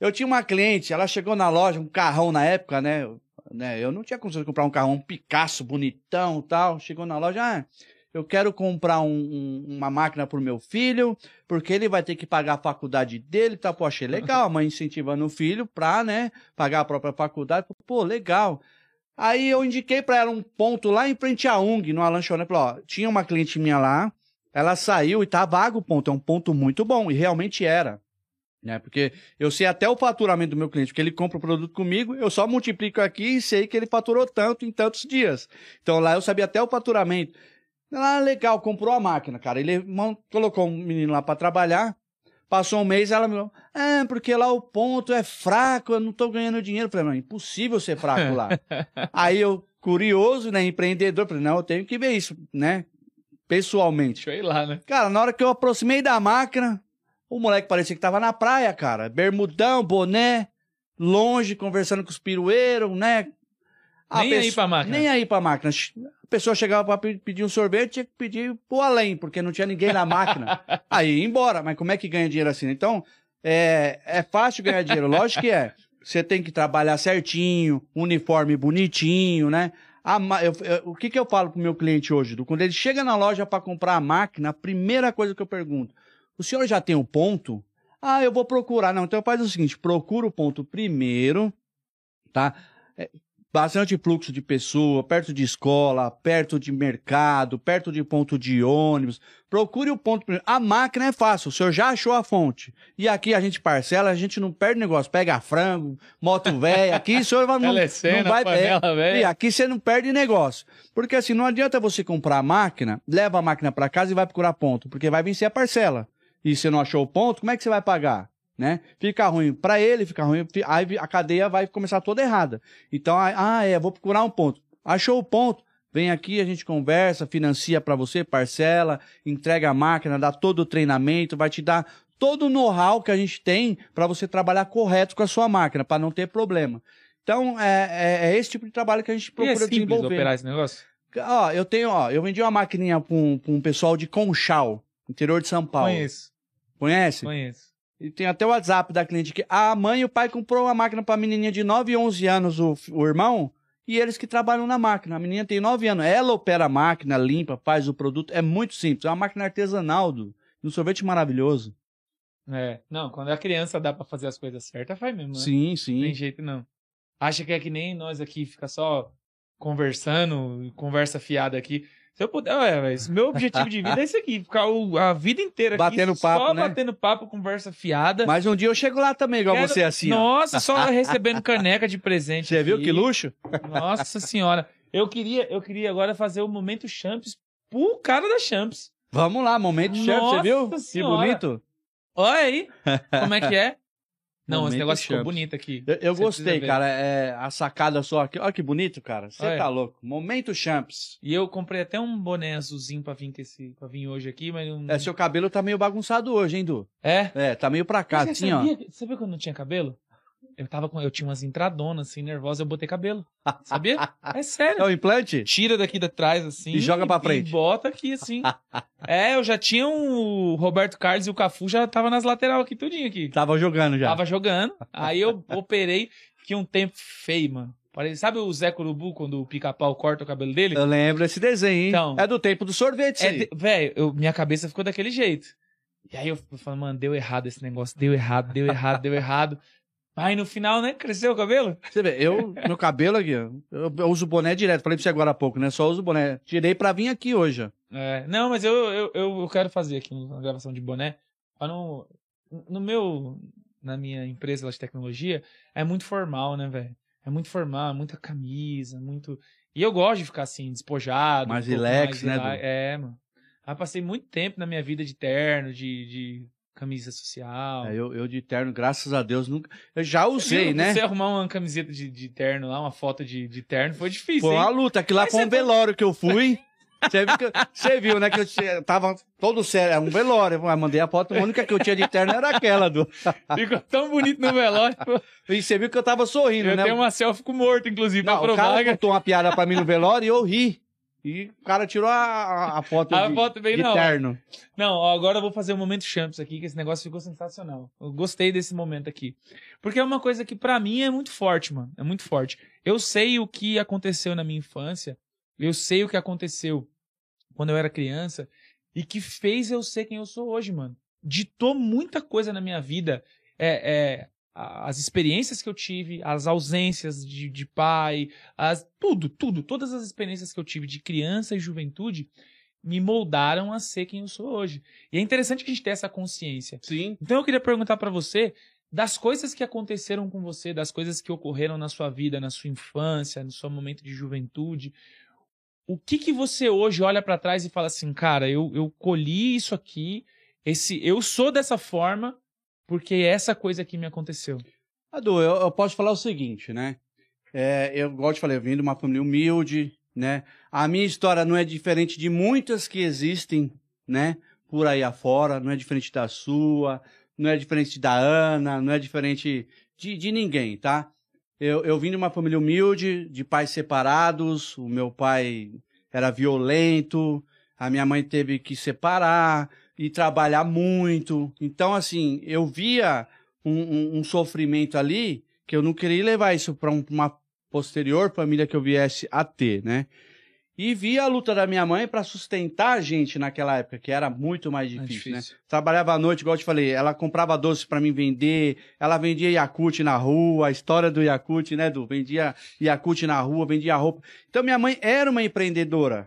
Eu tinha uma cliente, ela chegou na loja, um carrão na época, né? Eu- né, eu não tinha conseguido comprar um carrão, um Picasso bonitão e tal. Chegou na loja, ah, eu quero comprar um- um- uma máquina pro meu filho, porque ele vai ter que pagar a faculdade dele, tá? Pô, achei legal, a mãe incentivando o filho pra, né, pagar a própria faculdade. Pô, legal. Aí eu indiquei pra ela um ponto lá em frente à UNG, numa lanchonete. Falei, ó, tinha uma cliente minha lá, ela saiu e tá vago o ponto. É um ponto muito bom, e realmente era. Né? Porque eu sei até o faturamento do meu cliente, porque ele compra o produto comigo, eu só multiplico aqui e sei que ele faturou tanto em tantos dias. Então lá eu sabia até o faturamento. Ah, legal, comprou a máquina, cara. Ele colocou um menino lá pra trabalhar. Passou um mês, ela me falou, é, porque lá o ponto é fraco, eu não tô ganhando dinheiro. Eu falei, não, é impossível ser fraco lá. Aí eu, curioso, né, empreendedor, falei, não, eu tenho que ver isso, né, pessoalmente. Ir lá, né? Cara, na hora que eu aproximei da máquina, o moleque parecia que tava na praia, cara. Bermudão, boné, longe, conversando com os pirueiros, né? A Nem aí pesso- pra máquina. Nem aí pra máquina. A pessoa chegava pra pe- pedir um sorvete, tinha que pedir pro além, porque não tinha ninguém na máquina. aí ia embora. Mas como é que ganha dinheiro assim? Então, é, é fácil ganhar dinheiro. Lógico que é. Você tem que trabalhar certinho, uniforme bonitinho, né? A eu- eu- o que, que eu falo pro meu cliente hoje? Quando ele chega na loja para comprar a máquina, a primeira coisa que eu pergunto: o senhor já tem o ponto? Ah, eu vou procurar. Não, então faz o seguinte: procura o ponto primeiro, tá? Bastante fluxo de pessoa, perto de escola, perto de mercado, perto de ponto de ônibus. Procure o ponto. A máquina é fácil, o senhor já achou a fonte. E aqui a gente parcela, a gente não perde negócio. Pega frango, moto velha. Aqui o senhor vai, não, Telecena, não vai panela e aqui você não perde negócio. Porque assim, não adianta você comprar a máquina, leva a máquina para casa e vai procurar ponto, porque vai vencer a parcela. E você não achou o ponto, como é que você vai pagar? Né? Fica ruim para ele, fica ruim, aí a cadeia vai começar toda errada. Então, ah, é, vou procurar um ponto. Achou o ponto? Vem aqui, a gente conversa, financia para você, parcela, entrega a máquina, dá todo o treinamento, vai te dar todo o know-how que a gente tem para você trabalhar correto com a sua máquina, para não ter problema. Então, é, é- é esse tipo de trabalho que a gente E é procura simples desenvolver. operar esse negócio? Ó, eu tenho, ó, eu vendi uma maquininha pra um, pra um pessoal de Conchal, interior de São Paulo. Conheço, Conhece? conheço. E tem até o WhatsApp da cliente que a mãe e o pai comprou uma máquina pra menininha de 9 e 11 anos, o, o irmão, e eles que trabalham na máquina. A menina tem 9 anos, ela opera a máquina, limpa, faz o produto, é muito simples. É uma máquina artesanal, do, um sorvete maravilhoso. É, não, quando a criança dá pra fazer as coisas certas, faz mesmo, né? Sim, Não sim. tem jeito não. Acha que é que nem nós aqui, fica só conversando, conversa fiada aqui. Se eu puder, mas meu objetivo de vida é esse aqui, ficar o- a vida inteira aqui Batendo papo, só né? batendo papo, conversa fiada. Mas um dia eu chego lá também, igual Quero- você assim. ó. Nossa, só recebendo caneca de presente. Você viu aqui. que luxo? Nossa senhora. Eu queria, eu queria agora fazer o momento Champs pro cara da Champs. Vamos lá, momento chefe, você viu? Nossa Que Senhora. bonito. Olha aí. Como é que é? Não, esse negócio ficou Champs. bonito aqui. Eu, eu Você gostei, cara. É, a sacada só aqui. Olha que bonito, cara. Você tá louco. Momento Champs. E eu comprei até um boné azulzinho pra vir, esse, pra vir hoje aqui, mas não. É, seu cabelo tá meio bagunçado hoje, hein, Du? É? É, tá meio pra cá, Você assim, ó. sabia, sabia que eu não tinha cabelo? Eu tava com. Eu tinha umas entradonas assim, nervosa, eu botei cabelo. Sabia? É É sério. o implante? Tira daqui de trás, assim. E joga pra frente. E bota aqui, assim. é, eu já tinha um, o Roberto Carlos e o Cafu já tava nas lateral aqui, tudinho aqui. Tava jogando já. Tava jogando. Aí eu operei, fiquei um tempo feio, mano. Sabe o Zé Curubu, quando o pica-pau corta o cabelo dele? Eu lembro esse desenho, hein? Então. é do tempo do sorvete, É, de- velho, minha cabeça ficou daquele jeito. E aí eu falando, mano, deu errado esse negócio, deu errado, deu errado, deu errado. Aí no final, né, cresceu o cabelo? Você vê, eu, meu cabelo aqui, eu, eu uso boné direto. Falei pra você agora há pouco, né? Só uso boné. Tirei pra vir aqui hoje. É, não, mas eu, eu, eu, quero fazer aqui uma gravação de boné. Pra não, no meu, na minha empresa lá de tecnologia, é muito formal, né, velho? É muito formal, muita camisa, muito. E eu gosto de ficar assim, despojado. Mais um relax, né, rela- Du? É, mano. Aí passei muito tempo na minha vida de terno, de, de camisa social. É, eu, eu de terno, graças a Deus, nunca. Eu já usei, viu? né? Você arrumar uma camiseta de, de terno lá, uma foto de, de terno, foi difícil, Foi uma luta. Aquilo lá Mas foi um foi- velório que eu fui. Você viu, que- você viu, né? Que eu tava todo sério. Era um velório. Eu mandei a foto. A única que eu tinha de terno era aquela, do. Ficou tão bonito no velório. E você viu que eu tava sorrindo, Eu né? tenho uma selfie com morto, inclusive, Não, pra o cara provar. que- contou uma piada pra mim no velório e eu ri. E o cara tirou a, a- foto A de, foto bem de hora. terno. Não, agora eu vou fazer o momento Champs aqui, que esse negócio ficou sensacional. Eu gostei desse momento aqui. Porque é uma coisa que pra mim é muito forte, mano. É muito forte. Eu sei o que aconteceu na minha infância. Eu sei o que aconteceu quando eu era criança. E que fez eu ser quem eu sou hoje, mano. Ditou muita coisa na minha vida. É, é, as experiências que eu tive, as ausências de, de pai, as, tudo, tudo, todas as experiências que eu tive de criança e juventude me moldaram a ser quem eu sou hoje. E é interessante que a gente tenha essa consciência. Sim. Então eu queria perguntar pra você das coisas que aconteceram com você, das coisas que ocorreram na sua vida, na sua infância, no seu momento de juventude. O que que você hoje olha pra trás e fala assim, cara, eu, eu colhi isso aqui, esse, eu sou dessa forma porque essa coisa aqui me aconteceu. Adu, eu, eu posso falar o seguinte, né? É, eu, eu te falei, eu vim de uma família humilde, né? A minha história não é diferente de muitas que existem, né? Por aí afora, não é diferente da sua, não é diferente da Ana, não é diferente de, de ninguém, tá? Eu, eu vim de uma família humilde, de pais separados, o meu pai era violento, a minha mãe teve que separar e trabalhar muito. Então, assim, eu via um, um- um sofrimento ali que eu não queria levar isso para uma posterior família que eu viesse a ter, né? E vi a luta da minha mãe para sustentar a gente naquela época, que era muito mais difícil, É né? difícil. Trabalhava à noite, igual eu te falei, ela comprava doce para mim vender, ela vendia Yakut na rua, a história do Yakut, né, Du? Vendia Yakut na rua, vendia roupa. Então minha mãe era uma empreendedora.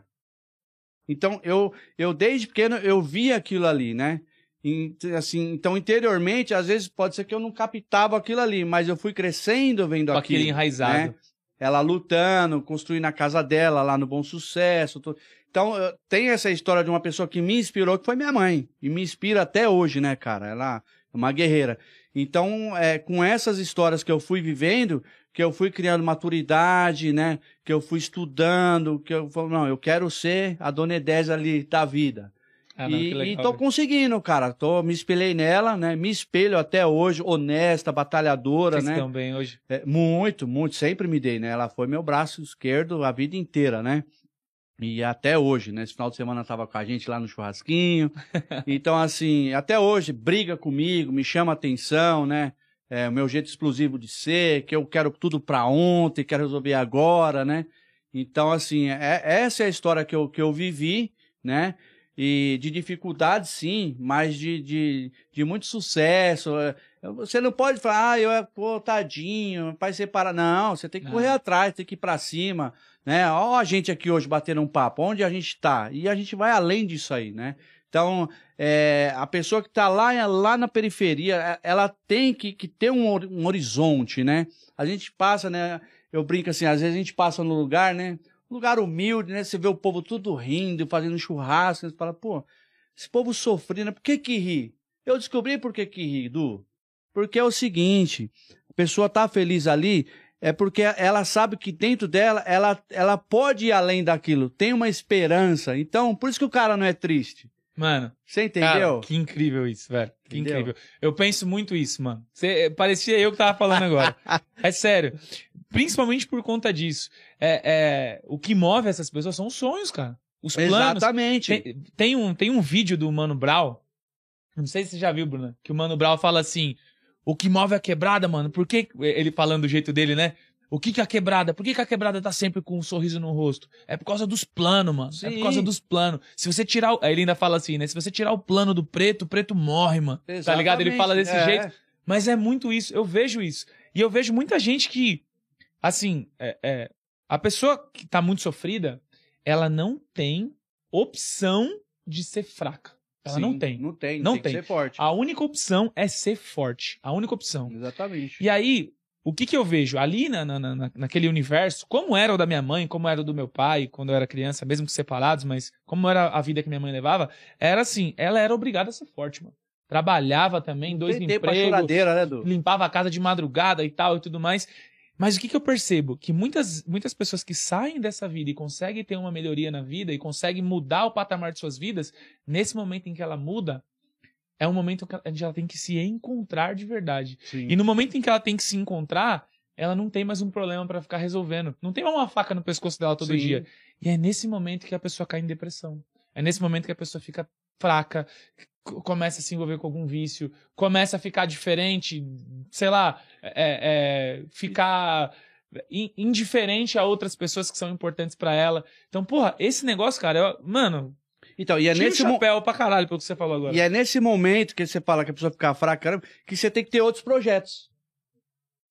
Então eu, eu desde pequeno eu via aquilo ali, né? E, assim, então interiormente, às vezes pode ser que eu não captava aquilo ali, mas eu fui crescendo vendo Com aquilo. aquele enraizado. né? ela lutando, construindo a casa dela lá no Bom Sucesso. tu- Então, eu- tem essa história de uma pessoa que me inspirou, que foi minha mãe. E me inspira até hoje, né, cara? Ela é uma guerreira. Então, é, com essas histórias que eu fui vivendo, que eu fui criando maturidade, né? Que eu fui estudando, que eu falei, não, eu quero ser a Dona Edésia ali da vida. Ah, não, e, e legal, tô velho. conseguindo, cara. Tô, me espelhei nela, né? Me espelho até hoje, honesta, batalhadora, Vocês né? estão bem hoje. É, muito, muito, sempre me dei, né? Ela foi meu braço esquerdo a vida inteira, né? E até hoje, né? Esse final de semana tava com a gente lá no churrasquinho. então, assim, até hoje, briga comigo, me chama atenção, né? É, o meu jeito explosivo de ser, que eu quero tudo pra ontem, quero resolver agora, né? Então, assim, é- essa é a história que eu, que eu vivi, né? E de dificuldade, sim, mas de, de, de muito sucesso. É, Você não pode falar, ah, eu é, pô, tadinho, pai separar. Não, você tem que Não. correr atrás, tem que ir pra cima, né? Ó, a gente aqui hoje batendo um papo, onde a gente tá? E a gente vai além disso aí, né? Então, é, a pessoa que tá lá, lá na periferia, é- ela tem que, que ter um, um horizonte, né? A gente passa, né? Eu brinco assim, às vezes a gente passa no lugar, né? Um lugar humilde, né? Você vê o povo tudo rindo, fazendo churrasco, você fala, pô, esse povo sofrendo, por que que ri? Eu descobri por que que ri, Du. Porque é o seguinte, a pessoa tá feliz ali, é porque ela sabe que dentro dela, ela, ela pode ir além daquilo, tem uma esperança. Então, por isso que o cara não é triste. Mano, Você cara, entendeu? que incrível isso, velho. Que Entendeu? incrível. Eu penso muito isso, mano. Cê- parecia eu que tava falando agora. é sério. Principalmente por conta disso. É, é, o que move essas pessoas são os sonhos, cara. Os planos. Exatamente. Tem, tem um, tem um vídeo do Mano Brown. Não sei se você já viu, Bruna. Que o Mano Brown fala assim: o que move a quebrada, mano, por que. Ele falando do jeito dele, né? O que que a quebrada? Por que, que a quebrada tá sempre com um sorriso no rosto? É por causa dos planos, mano. É por Sim. causa dos planos. Se você tirar. o- Aí ele ainda fala assim, né? Se você tirar o plano do preto, o preto morre, mano. Tá ligado? Ele fala desse É. jeito. Mas é muito isso, eu vejo isso. E eu vejo muita gente que, assim, é, é, a pessoa que tá muito sofrida, ela não tem opção de ser fraca. Ela Sim, não tem. Não tem, Não tem, tem. ser forte. A única opção é ser forte. A única opção. Exatamente. E aí, o que que eu vejo? Ali na, na- na- naquele universo, como era o da minha mãe, como era o do meu pai, quando eu era criança, mesmo que separados, mas como era a vida que minha mãe levava, era assim, ela era obrigada a ser forte, mano. Trabalhava também, dois tem empregos, né, Du? limpava a casa de madrugada e tal e tudo mais. Mas o que, que eu percebo? Que muitas, muitas pessoas que saem dessa vida e conseguem ter uma melhoria na vida e conseguem mudar o patamar de suas vidas, nesse momento em que ela muda, é um momento que ela, tem que se encontrar de verdade. Sim. E no momento em que ela tem que se encontrar, ela não tem mais um problema pra ficar resolvendo. Não tem mais uma faca no pescoço dela todo Sim. dia. E é nesse momento que a pessoa cai em depressão. É nesse momento que a pessoa fica fraca, começa a se envolver com algum vício, começa a ficar diferente, sei lá, é, é, ficar in- indiferente a outras pessoas que são importantes pra ela. Então, porra, esse negócio, cara, eu- mano, Então, e é tira nesse o mo- chapéu pra caralho pelo que você falou agora. E é nesse momento que você fala que a pessoa fica fraca, que você tem que ter outros projetos.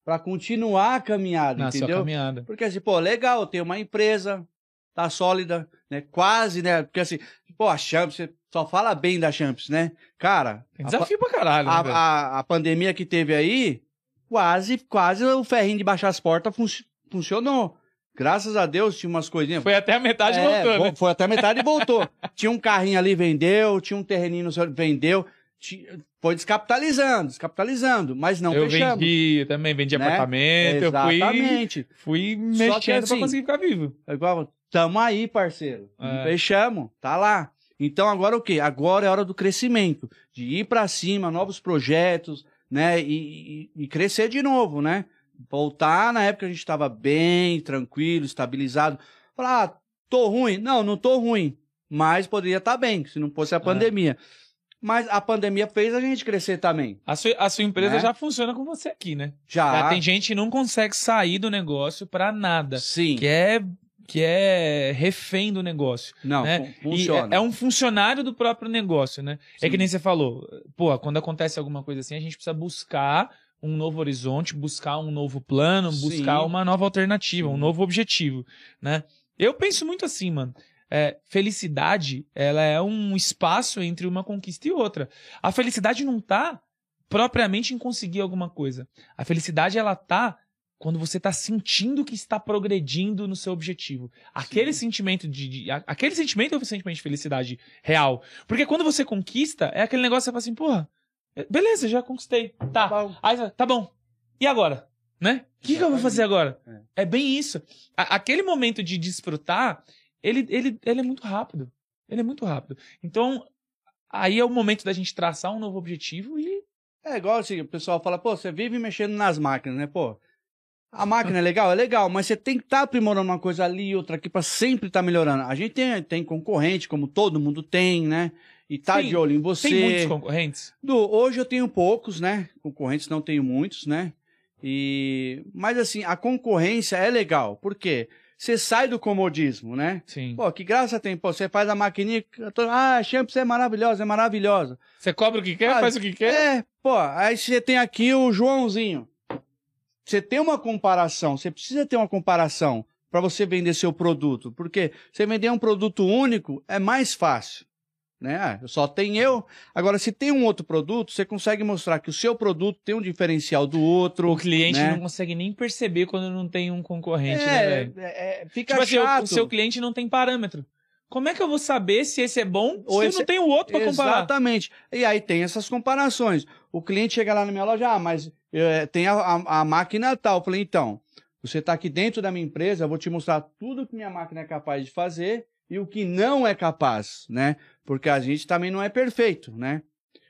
Pra continuar a caminhada, na sua entendeu? caminhada. Porque assim, pô, legal, tenho uma empresa, tá sólida, né? Quase, né? Porque assim, pô, a Champs, você só fala bem da Champs, né? Cara, Tem a, desafio pra caralho, né, a, a- a pandemia que teve aí, quase, quase o ferrinho de baixar as portas fun- funcionou. Graças a Deus tinha umas coisinhas. Foi até a metade É, voltou, vo- né? Foi até metade e voltou. tinha um carrinho ali, vendeu, tinha um terreninho no seu, vendeu. Foi descapitalizando, descapitalizando, mas não eu fechamos. vendi, eu também vendi Né? apartamento, eu fui, Exatamente. fui que mexendo assim, pra conseguir ficar vivo. É igual, tamo aí, parceiro. É. Fechamos, tá lá. Então agora o quê? Agora é hora do crescimento, de ir pra cima, novos projetos, né? E, e- e crescer de novo, né? Voltar na época que a gente tava bem, tranquilo, estabilizado. Falar, ah, tô ruim. Não, não tô ruim. Mas poderia estar bem, se não fosse a pandemia. Mas a pandemia fez a gente crescer também. A sua, a sua empresa Né? já funciona com você aqui, né? Já. Já tem gente que não consegue sair do negócio pra nada. Sim. Que é que é refém do negócio. Não, né? fun- funciona. É, é um funcionário do próprio negócio, né? É Sim. que nem você falou, pô, quando acontece alguma coisa assim, a gente precisa buscar um novo horizonte, buscar um novo plano, Sim. buscar uma nova alternativa, um Sim. novo objetivo, né? Eu penso muito assim, mano. É, felicidade, ela é um espaço entre uma conquista e outra. A felicidade não tá propriamente em conseguir alguma coisa. A felicidade, ela tá quando você tá sentindo que está progredindo no seu objetivo. Aquele sentimento de, de- aquele sentimento é o sentimento de felicidade real. Porque quando você conquista, é aquele negócio que você fala assim, porra, beleza, já conquistei. Tá. Bom, Aí tá bom. E agora? Né? O que, que eu vou fazer agora? É. bem isso. A- aquele momento de desfrutar, ele, ele, ele é muito rápido. Ele é muito rápido. Então, aí é o momento da gente traçar um novo objetivo e. É igual assim, o pessoal fala, pô, você vive mexendo nas máquinas, né? Pô, a máquina é legal? É legal, mas você tem que estar aprimorando uma coisa ali e outra aqui pra sempre estar melhorando. A gente tem, tem concorrente, como todo mundo tem, né? E tá Sim, de olho em você. Tem muitos concorrentes? Do, hoje eu tenho poucos, né? Concorrentes não tenho muitos, né? E mas assim, a concorrência é legal. Por quê? Você sai do comodismo, né? Sim. Pô, que graça tem, pô, você faz a maquininha, tô- ah, a Champs é maravilhosa, é maravilhosa. Você cobra o que quer, Ah, faz o que quer. É, pô, aí você tem aqui o Joãozinho. Você tem uma comparação, você precisa ter uma comparação para você vender seu produto, porque você vender um produto único é mais fácil, né? Ah, só tem eu. Agora, se tem um outro produto, você consegue mostrar que o seu produto tem um diferencial do outro. O cliente né? não consegue nem perceber quando não tem um concorrente, né, é, velho? é, é, fica Tipo assim, o- chato. o seu cliente não tem parâmetro. Como é que eu vou saber se esse é bom Ou se esse- eu não tenho o outro pra comparar? Exatamente. E aí tem essas comparações. O cliente chega lá na minha loja, ah, mas eh, tem a, a- a máquina tal. Eu falei, então, você está aqui dentro da minha empresa, eu vou te mostrar tudo que minha máquina é capaz de fazer e o que não é capaz, né? Porque a gente também não é perfeito, né?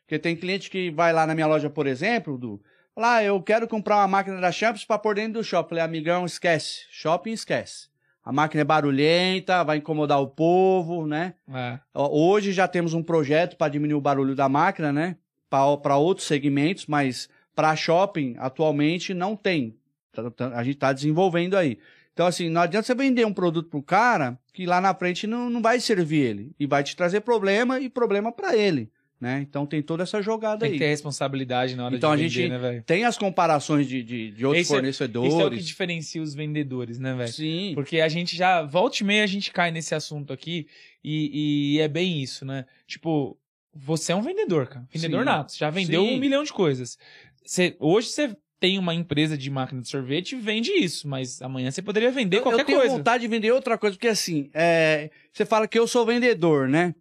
Porque tem cliente que vai lá na minha loja, por exemplo, do lá, eu quero comprar uma máquina da Champs para pôr dentro do shopping. Falei, amigão, esquece. Shopping esquece. A máquina é barulhenta, vai incomodar o povo, né? É. Hoje já temos um projeto para diminuir o barulho da máquina, né? Para outros segmentos, mas para shopping atualmente não tem. Tá- tá- A gente está desenvolvendo aí. Então, assim, não adianta você vender um produto pro cara que lá na frente não, não vai servir ele. E vai te trazer problema e problema para ele. Né? Então tem toda essa jogada Tem aí. que ter responsabilidade na hora Então, a de vender, gente né, velho? Tem as comparações de, de, de outros Esse é- fornecedores. Isso é o que diferencia os vendedores, né, velho? Sim. Porque a gente já, volta e meia, a gente cai nesse assunto aqui e, e é bem isso, né? Tipo, você é um vendedor, cara. Vendedor Sim. nato. Você já vendeu Sim. um milhão de coisas. Você, hoje você tem uma empresa de máquina de sorvete e vende isso, mas amanhã você poderia vender Eu- qualquer eu tenho coisa. vontade de vender outra coisa, porque assim, é, você fala que eu sou vendedor, né?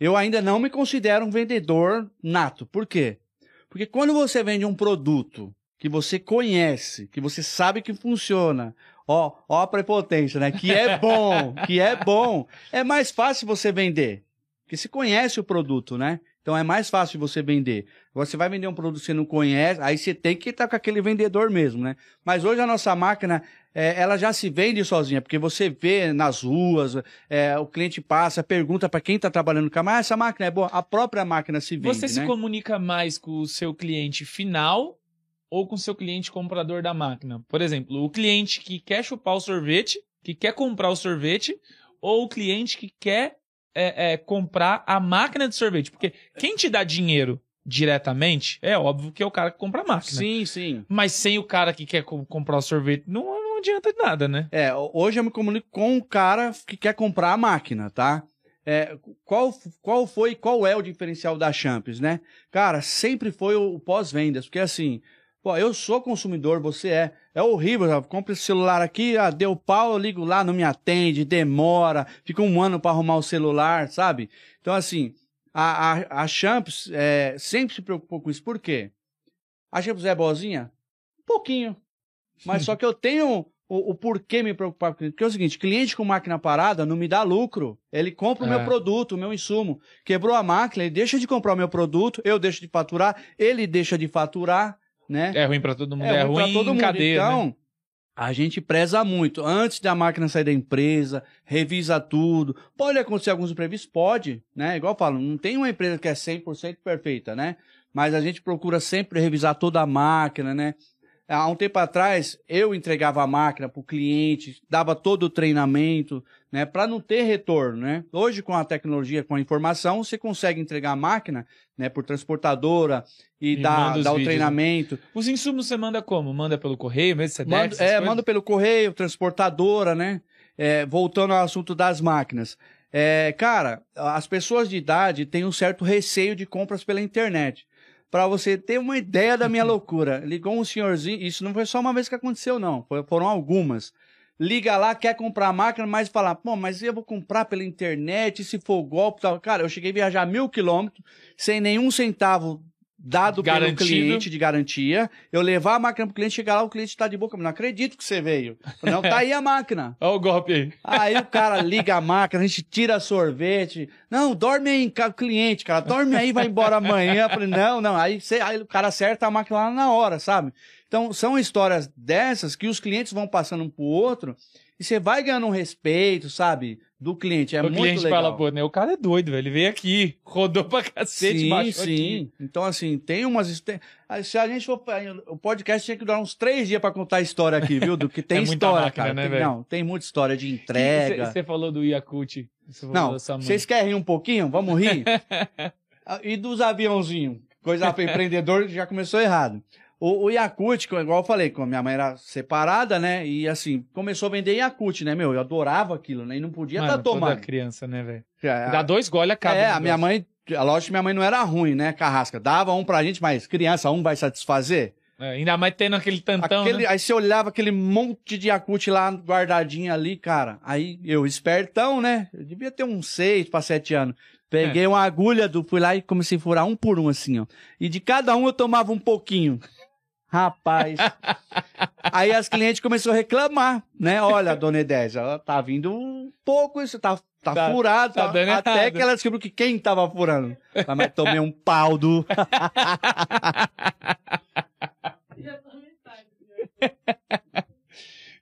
Eu ainda não me considero um vendedor nato. Por quê? Porque quando você vende um produto que você conhece, que você sabe que funciona, ó, ó a prepotência, né? Que é bom, que é bom, é mais fácil você vender. Porque você conhece o produto, né? Então é mais fácil você vender. Agora você vai vender um produto que você não conhece, aí você tem que estar com aquele vendedor mesmo, né? Mas hoje a nossa máquina, é, ela já se vende sozinha, porque você vê nas ruas, é, o cliente passa, pergunta para quem está trabalhando com a máquina, ah, essa máquina é boa, a própria máquina se vende, Você se né? comunica mais com o seu cliente final ou com o seu cliente comprador da máquina? Por exemplo, o cliente que quer chupar o sorvete, que quer comprar o sorvete, ou o cliente que quer é, é, comprar a máquina de sorvete? Porque quem te dá dinheiro diretamente, é óbvio que é o cara que compra a máquina. Sim, sim. Mas sem o cara que quer co- comprar o sorvete, não, não adianta de nada, né? É, hoje eu me comunico com o cara que quer comprar a máquina, tá? É, qual, qual foi, qual é o diferencial da Champions, né? Cara, sempre foi o, o pós-vendas, porque assim, pô, eu sou consumidor, você é. É horrível, sabe? compra esse celular aqui, ah, deu pau, eu ligo lá, não me atende, demora, fica um ano para arrumar o celular, sabe? Então, assim, a, a, a Champs é, sempre se preocupou com isso. Por quê? A Champs é boazinha? Um pouquinho. Mas só que eu tenho o, o porquê me preocupar com isso. Porque é o seguinte, cliente com máquina parada não me dá lucro. Ele compra o É. meu produto, o meu insumo. Quebrou a máquina, ele deixa de comprar o meu produto, eu deixo de faturar, ele deixa de faturar, né? É ruim pra todo mundo, é, ruim pra ruim em cadeia, né? Então, a gente preza muito. Antes da máquina sair da empresa, revisa tudo. Pode acontecer alguns imprevistos? Pode, né? Igual eu falo, não tem uma empresa que é 100% perfeita, né? Mas a gente procura sempre revisar toda a máquina, né? há um tempo atrás, eu entregava a máquina para o cliente, dava todo o treinamento, né, para não ter retorno, né? Hoje, com a tecnologia, com a informação, você consegue entregar a máquina, né, por transportadora e, E o vídeos, né? treinamento. Os insumos você manda como? Manda pelo correio mesmo? Você Manda, é, manda pelo correio, transportadora, né? É, voltando ao assunto das máquinas. É, cara, as pessoas de idade têm um certo receio de compras pela internet. Para você ter uma ideia da minha loucura, ligou um senhorzinho, isso não foi só uma vez que aconteceu, não, foram algumas. Liga lá, quer comprar a máquina, mas fala, pô, mas eu vou comprar pela internet, se for golpe tal. Cara, eu cheguei a viajar mil quilômetros, sem nenhum centavo dado Garantido. pelo cliente de garantia. Eu levar a máquina pro cliente, chegar lá, o cliente tá de boca. Não acredito que você veio. Não, tá aí a máquina. Olha o golpe aí. Aí o cara liga a máquina, a gente tira sorvete. Não, dorme aí, ca- cliente, cara. Dorme aí, vai embora amanhã. Falei, não, não. Aí, cê- aí o cara acerta a máquina lá na hora, sabe? Então, são histórias dessas que os clientes vão passando um pro outro e você vai ganhando um respeito, sabe? Do cliente. É o muito cliente legal. fala, pô, né, o cara é doido, velho. Ele veio aqui, rodou pra cacete, sim, baixou sim. aqui. Então, assim, tem umas. tem- aí, Se a gente for. O podcast tinha que durar uns três dias pra contar a história aqui, viu? Do que tem É história, máquina, cara. né, Tem- não, tem muita história de entrega. Você falou do Yakut. Não, vocês querem rir um pouquinho? Vamos rir? Ah, e dos aviãozinhos? Coisa para empreendedor já começou errado. O, o Yakut, igual eu falei, como minha mãe era separada, né? E assim, começou a vender Yakut, né, meu? Eu adorava aquilo, né? E não podia estar toda tomando. criança, né, velho? É, Dá dois gole a cada. é, a minha mãe, a lógico que minha mãe não era ruim, né, carrasca? Dava um pra gente, mas criança, um vai satisfazer? É, ainda mais tendo aquele tantão, Aquele- né? Aí você olhava aquele monte de Yakut lá guardadinho ali, cara. Aí eu, espertão, né? Eu devia ter uns seis para sete anos. Peguei uma agulha, do, fui lá e comecei a furar um por um, assim, ó. E de cada um eu tomava um pouquinho. Rapaz. aí as clientes começaram a reclamar, né? Olha, dona Edésia, ó, tá vindo um pouco isso, tá, tá, Tá- furado. tá tá- até errado. que ela descobriu que quem tava furando. Mas tomei um pau do...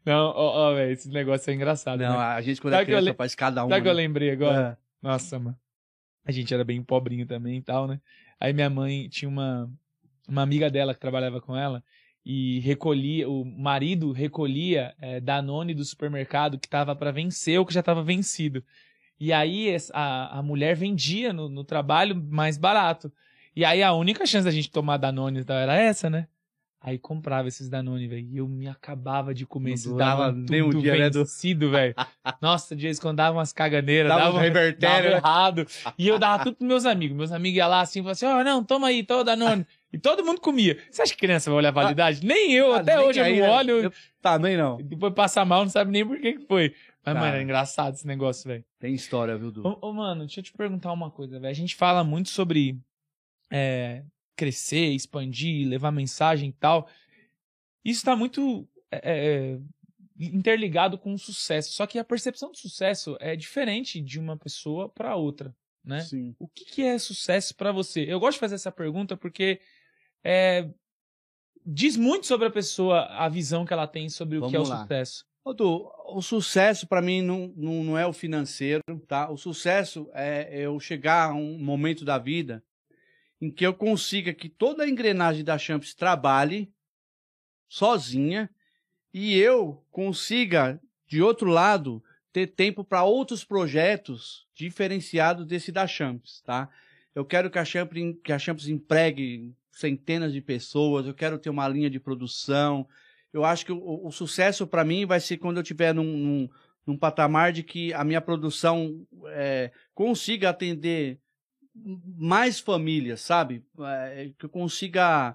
Não, ó, ó, velho, esse negócio é engraçado, Não, né? a gente quando Sabe é que eu criança le- faz cada um. Sabe o que eu né? lembrei agora? É. Nossa, mano. A gente era bem pobrinho também e tal, né? Aí minha mãe tinha uma, uma amiga dela que trabalhava com ela e recolhia, o marido recolhia é, Danone do supermercado que tava pra vencer ou que já tava vencido. E aí a, a mulher vendia no, no trabalho mais barato. E aí a única chance da gente tomar Danone e tal era essa, né? Aí comprava esses Danone, velho. E eu me acabava de comer Não esses Danone nem um dia, né, vencido, velho. Nossa, de vez em quando dava umas caganeiras, Dava dava, uns revertérios, dava né? errado. E eu dava tudo pros meus amigos. Meus amigos iam lá assim e falavam assim: ó, não, toma aí, toma Danone. E todo mundo comia. Você acha que criança vai olhar a validade? Nem eu, Ah, até nem hoje eu aí, não né? olho. Eu Também não. Depois passa mal, não sabe nem por que foi. Mas, Cara. mano, era engraçado esse negócio, velho. Tem história, viu, Du? Ô, ô, mano, deixa eu te perguntar uma coisa, velho. A gente fala muito sobre é, crescer, expandir, levar mensagem e tal. Isso tá muito é, é, interligado com o sucesso. Só que a percepção de sucesso é diferente de uma pessoa para outra, né? Sim. O que, que é sucesso pra você? Eu gosto de fazer essa pergunta porque é, diz muito sobre a pessoa, a visão que ela tem sobre o que é o lá. sucesso. O sucesso pra mim não, não, não é o financeiro, tá? O sucesso é eu chegar a um momento da vida em que eu consiga que toda a engrenagem da Champs trabalhe sozinha e eu consiga, de outro lado, ter tempo para outros projetos diferenciados desse da Champs, tá? Eu quero que a Champs, que a Champs empregue centenas de pessoas, eu quero ter uma linha de produção. Eu acho que o, o sucesso para mim vai ser quando eu estiver num, num, num patamar de que a minha produção é, consiga atender mais famílias, sabe? É, que eu consiga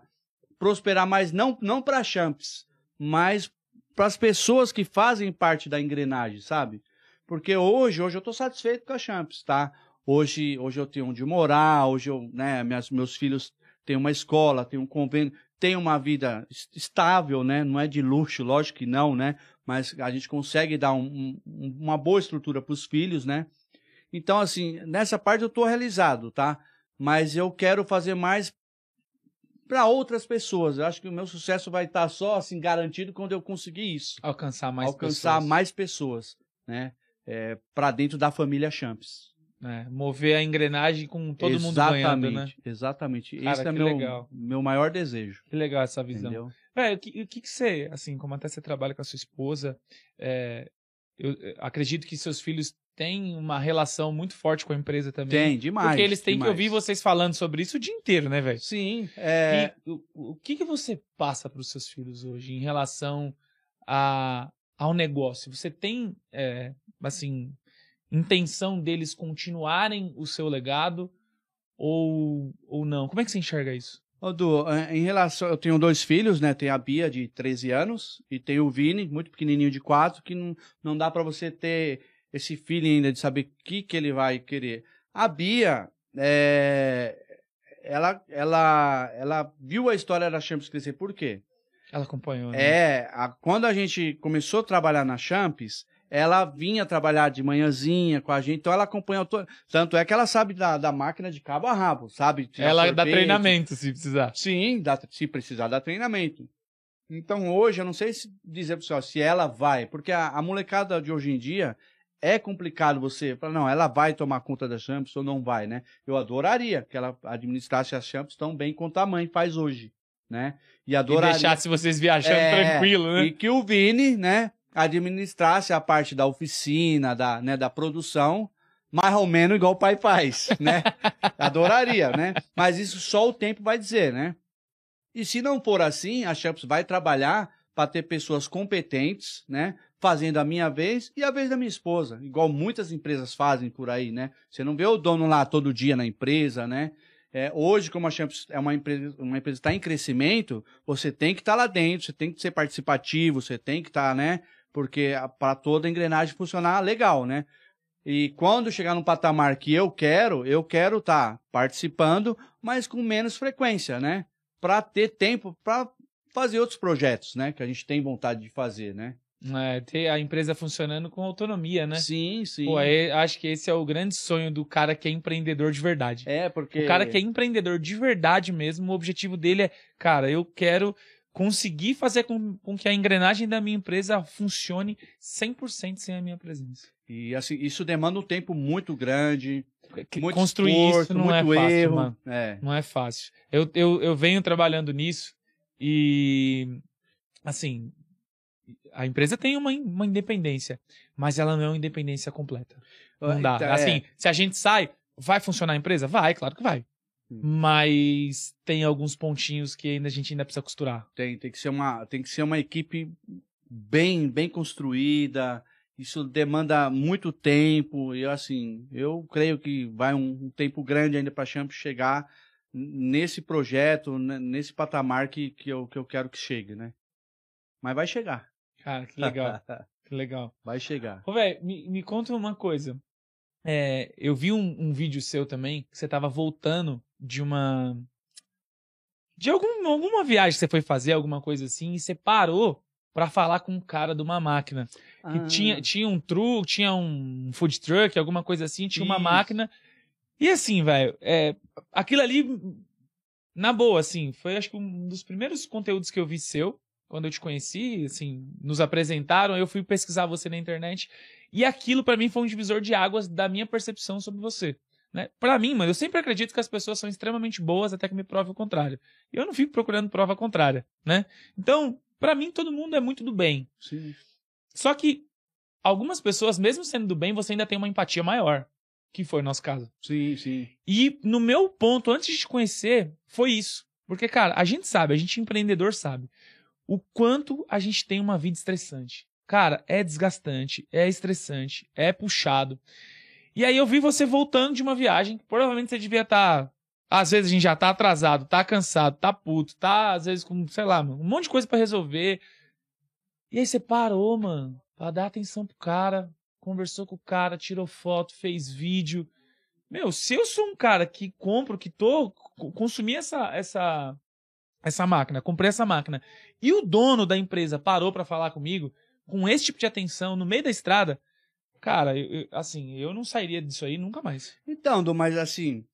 prosperar mais, não, não para Champs, mas para as pessoas que fazem parte da engrenagem, sabe? Porque hoje, hoje eu estou satisfeito com a Champs, tá? Hoje, hoje eu tenho onde morar, hoje eu, né, minhas, meus filhos têm uma escola, têm um convênio, têm uma vida es- estável, né? Não é de luxo, lógico que não, né? Mas a gente consegue dar um- um- uma boa estrutura para os filhos, né? Então, assim, nessa parte eu estou realizado, tá? Mas eu quero fazer mais para outras pessoas. Eu acho que o meu sucesso vai estar só assim garantido quando eu conseguir isso, Alcançar mais alcançar pessoas. mais pessoas, né? para dentro da família Champs. Né? Mover a engrenagem com todo mundo ganhando, né? Exatamente. Cara, Esse é meu, legal. meu maior desejo. Que legal essa visão. Entendeu? É, o que, o que que você, assim, como até você trabalha com a sua esposa, é, eu acredito que seus filhos têm uma relação muito forte com a empresa também. Tem, demais. Porque eles têm demais. que ouvir vocês falando sobre isso o dia inteiro, né, velho? Sim, é, E o, o que, que você passa para os seus filhos hoje em relação a, ao negócio? Você tem, é, assim, intenção deles continuarem o seu legado ou, ou não? Como é que você enxerga isso? Eh, em relação. Eu tenho dois filhos, né? Tem a Bia, de 13 anos, e tem o Vini, muito pequenininho, de 4, que não, não dá pra você ter esse feeling ainda de saber o que, que ele vai querer. A Bia, é, ela, ela, ela viu a história da Champions crescer. Por quê? Ela acompanhou, né? É, a- quando a gente começou a trabalhar na Champs, ela vinha trabalhar de manhãzinha com a gente, então ela acompanhou. To... Tanto é que ela sabe da, da máquina de cabo a rabo, sabe? tirar Ela dá sorvete. treinamento, se precisar. Sim, dá, se precisar, dá treinamento. Então hoje, eu não sei se dizer pro senhor se ela vai, porque a, a molecada de hoje em dia é complicado você falar, não, ela vai tomar conta da Champs ou não vai, né? Eu adoraria que ela administrasse as Champs tão bem quanto a mãe faz hoje, né? E E adoraria. deixasse vocês viajando É, tranquilo, né? E que o Vini, né, administrasse a parte da oficina, da, né, da produção, mais ou menos igual o pai faz, né? Adoraria, né? Mas isso só o tempo vai dizer, né? E se não for assim, a Champs vai trabalhar para ter pessoas competentes, né? Fazendo a minha vez e a vez da minha esposa, igual muitas empresas fazem por aí, né? Você não vê o dono lá todo dia na empresa, né? É, hoje, como a Champs é uma empresa, uma empresa está em crescimento, você tem que estar lá dentro, você tem que ser participativo, você tem que estar, né? Porque para toda a engrenagem funcionar legal, né? E quando chegar num patamar que eu quero, eu quero estar participando, mas com menos frequência, né? Para ter tempo para fazer outros projetos, né? Que a gente tem vontade de fazer, né? É, ter a empresa funcionando com autonomia, né? Sim, sim. Pô, é- acho que esse é o grande sonho do cara que é empreendedor de verdade. É, porque. O cara que é empreendedor de verdade mesmo, o objetivo dele é, cara, eu quero conseguir fazer com, com que a engrenagem da minha empresa funcione 100% sem a minha presença. E assim, isso demanda um tempo muito grande, Que- muito Construir esforço, isso não é muito fácil, erro. mano. É. Não é fácil. Eu, eu, eu venho trabalhando nisso e, assim, a empresa tem uma, uma independência, mas ela não é uma independência completa. Não dá. Então, é. Assim, se a gente sai, vai funcionar a empresa? Vai, claro que vai. Hum. Mas tem alguns pontinhos que ainda a gente ainda precisa costurar. Tem, tem, que ser uma, tem que ser uma equipe bem, bem construída. Isso demanda muito tempo. E assim, eu creio que vai um, um tempo grande ainda para a Champs chegar nesse projeto, nesse patamar que, que, eu, que eu quero que chegue, né? Mas vai chegar. Cara, que legal, que legal. vai chegar. Ô, velho, me, me conta uma coisa. É, eu vi um, um vídeo seu também, que você tava voltando de uma. De algum, alguma viagem que você foi fazer, alguma coisa assim, e você parou pra falar com um cara de uma máquina. Que Ah. tinha, tinha um truck, tinha um food truck, alguma coisa assim, tinha uma máquina. E assim, velho, é, aquilo ali, na boa, assim, foi acho que um dos primeiros conteúdos que eu vi seu, quando eu te conheci, assim, nos apresentaram, eu fui pesquisar você na internet, e aquilo pra mim foi um divisor de águas da minha percepção sobre você. Né? Para mim, mano, eu sempre acredito que as pessoas são extremamente boas até que me prove o contrário. E eu não fico procurando prova contrária, né? Então, pra mim, todo mundo é muito do bem. Sim. Só que algumas pessoas, mesmo sendo do bem, você ainda tem uma empatia maior. Que foi o nosso caso. Sim, sim. E no meu ponto, antes de te conhecer, foi isso. Porque, cara, a gente sabe, a gente empreendedor sabe o quanto a gente tem uma vida estressante. Cara, é desgastante, é estressante, é puxado. E aí eu vi você voltando de uma viagem, provavelmente você devia estar. às vezes a gente já tá atrasado, tá cansado, tá puto, tá às vezes com, sei lá, um monte de coisa pra resolver. E aí você parou, mano, pra dar atenção pro cara, conversou com o cara, tirou foto, fez vídeo. Meu, se eu sou um cara que compro, que tô, co- consumi essa, essa, essa máquina, comprei essa máquina, e o dono da empresa parou pra falar comigo, com esse tipo de atenção, no meio da estrada, cara, eu- eu- assim, eu não sairia disso aí nunca mais. Então, Du, mas assim,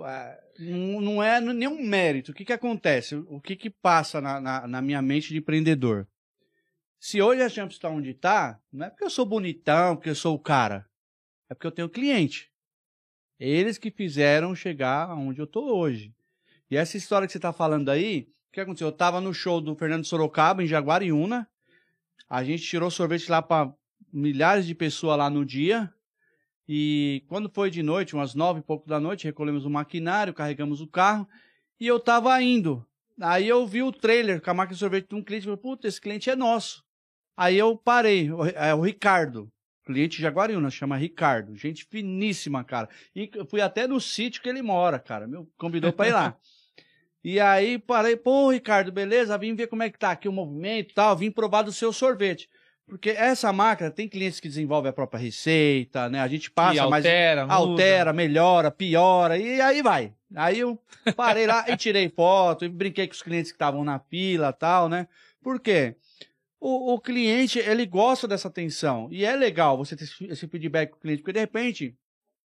ah, não não é nenhum mérito. O que que acontece? O que que passa na, na, na minha mente de empreendedor? Se hoje a Champs está onde está, não é porque eu sou bonitão, porque eu sou o cara. É porque eu tenho cliente. Eles que fizeram chegar onde eu tô hoje. E essa história que você tá falando aí, o que aconteceu? Eu tava no show do Fernando Sorocaba, em Jaguariúna. A gente tirou sorvete lá para milhares de pessoas lá no dia. E quando foi de noite, umas nove e pouco da noite, recolhemos o maquinário, carregamos o carro. E eu tava indo. Aí eu vi o trailer com a máquina de sorvete de um cliente e falei, puta, esse cliente é nosso. Aí eu parei, é o Ricardo, cliente Jaguariúna, chama Ricardo, gente finíssima, cara. E fui até no sítio que ele mora, cara, meu, convidou pra ir lá. e aí parei, pô, Ricardo, beleza, vim ver como é que tá aqui o movimento e tal, vim provar do seu sorvete. Porque essa máquina tem clientes que desenvolvem a própria receita, né? A gente passa, altera, mas muda. altera, melhora, piora e aí vai. Aí eu parei lá e tirei foto e brinquei com os clientes que estavam na fila, tal, né? Por quê? O, o cliente, ele gosta dessa atenção. E é legal você ter esse- feedback com o cliente, porque de repente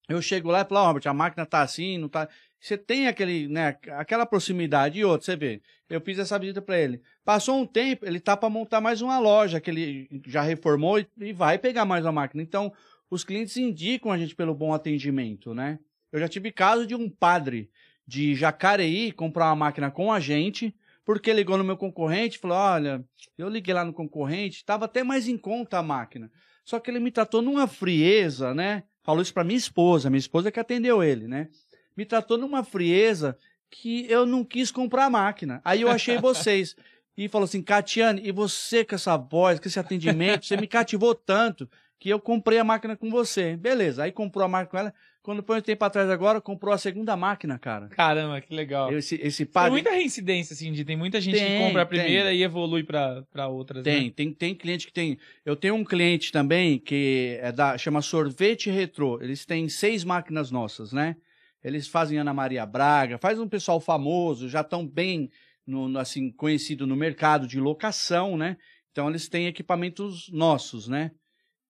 eu chego lá e falo, ó, Robert, a máquina tá assim, não tá. Você tem aquele, né, aquela proximidade e outra, você vê. Eu fiz essa visita para ele. Passou um tempo, ele tá para montar mais uma loja que ele já reformou e, e vai pegar mais uma máquina. Então, os clientes indicam a gente pelo bom atendimento, né? Eu já tive caso de um padre de Jacareí comprar uma máquina com a gente, porque ligou no meu concorrente falou: olha, eu liguei lá no concorrente, estava até mais em conta a máquina. Só que ele me tratou numa frieza, né? Falou isso para minha esposa, minha esposa que atendeu ele, né? Me tratou numa frieza que eu não quis comprar a máquina. Aí eu achei vocês. E falou assim, Catiane, e você com essa voz, com esse atendimento, você me cativou tanto que eu comprei a máquina com você. Beleza, aí comprou a máquina com ela. Quando foi um tempo atrás agora, comprou a segunda máquina, cara. Caramba, que legal. Esse, esse Tem padre... muita reincidência, assim, de tem muita gente que Tem, compra a tem. primeira e evolui pra outras. Tem, Né? tem, tem cliente que tem. Eu tenho um cliente também que é da, chama Sorvete Retrô. Eles têm seis máquinas nossas, né? Eles fazem Ana Maria Braga, faz um pessoal famoso, já estão bem no, no, assim conhecido no mercado de locação, né? Então eles têm equipamentos nossos, né?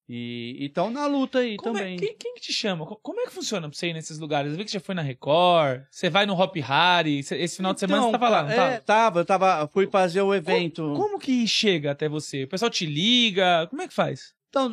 E estão na luta aí Como é- também. quem, quem que te chama? Co- Como é que funciona pra você ir nesses lugares? Eu vi que você já foi na Record, você vai no Hop Harry, esse final de semana você tava lá, não é, tava? tava, eu tava, fui fazer o evento. Como que chega até você? O pessoal te liga? Como é que faz? Então,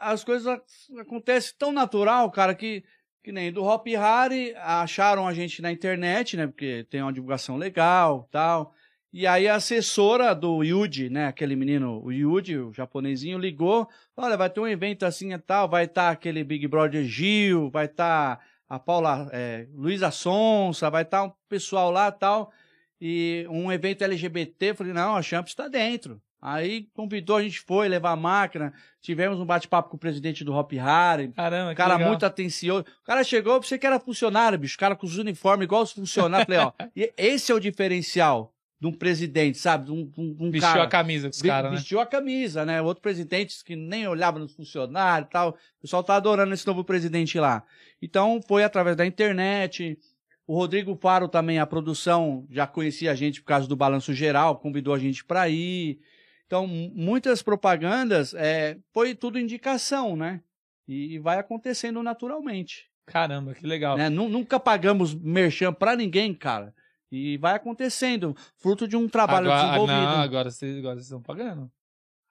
as coisas ac- acontecem tão natural, cara, que, que nem do Hop Harry, acharam a gente na internet, né? Porque tem uma divulgação legal tal. E aí a assessora do Yuji, né? Aquele menino, o Yuji, o japonesinho, ligou. Olha, vai ter um evento assim e tal, vai estar aquele Big Brother Gil, vai estar a Paula, é, Luísa Sonsa, vai estar um pessoal lá tal. E um evento LGBT, falei, não, a Champs está dentro. Aí convidou, a gente foi levar a máquina, tivemos um bate-papo com o presidente do Hop Harry, Caramba, que cara legal. muito atencioso. O cara chegou, você que era funcionário, bicho, o cara com os uniformes igual os funcionários. Falei, ó, e esse é o diferencial de um presidente, sabe? De um, de um- um Vestiu cara. a camisa com os caras, né? Vestiu a camisa, né? Outro presidente que nem olhava nos funcionários e tal. O pessoal tá adorando esse novo presidente lá. Então, foi através da internet. O Rodrigo Faro também, a produção, já conhecia a gente por causa do Balanço Geral, convidou a gente para ir. Então, mu- muitas propagandas, é, foi tudo indicação, né? E, e vai acontecendo naturalmente. Caramba, que legal. né? Nu- Nunca pagamos merchan para ninguém, cara. E vai acontecendo, fruto de um trabalho agora, desenvolvido. Não, agora vocês, agora vocês estão pagando.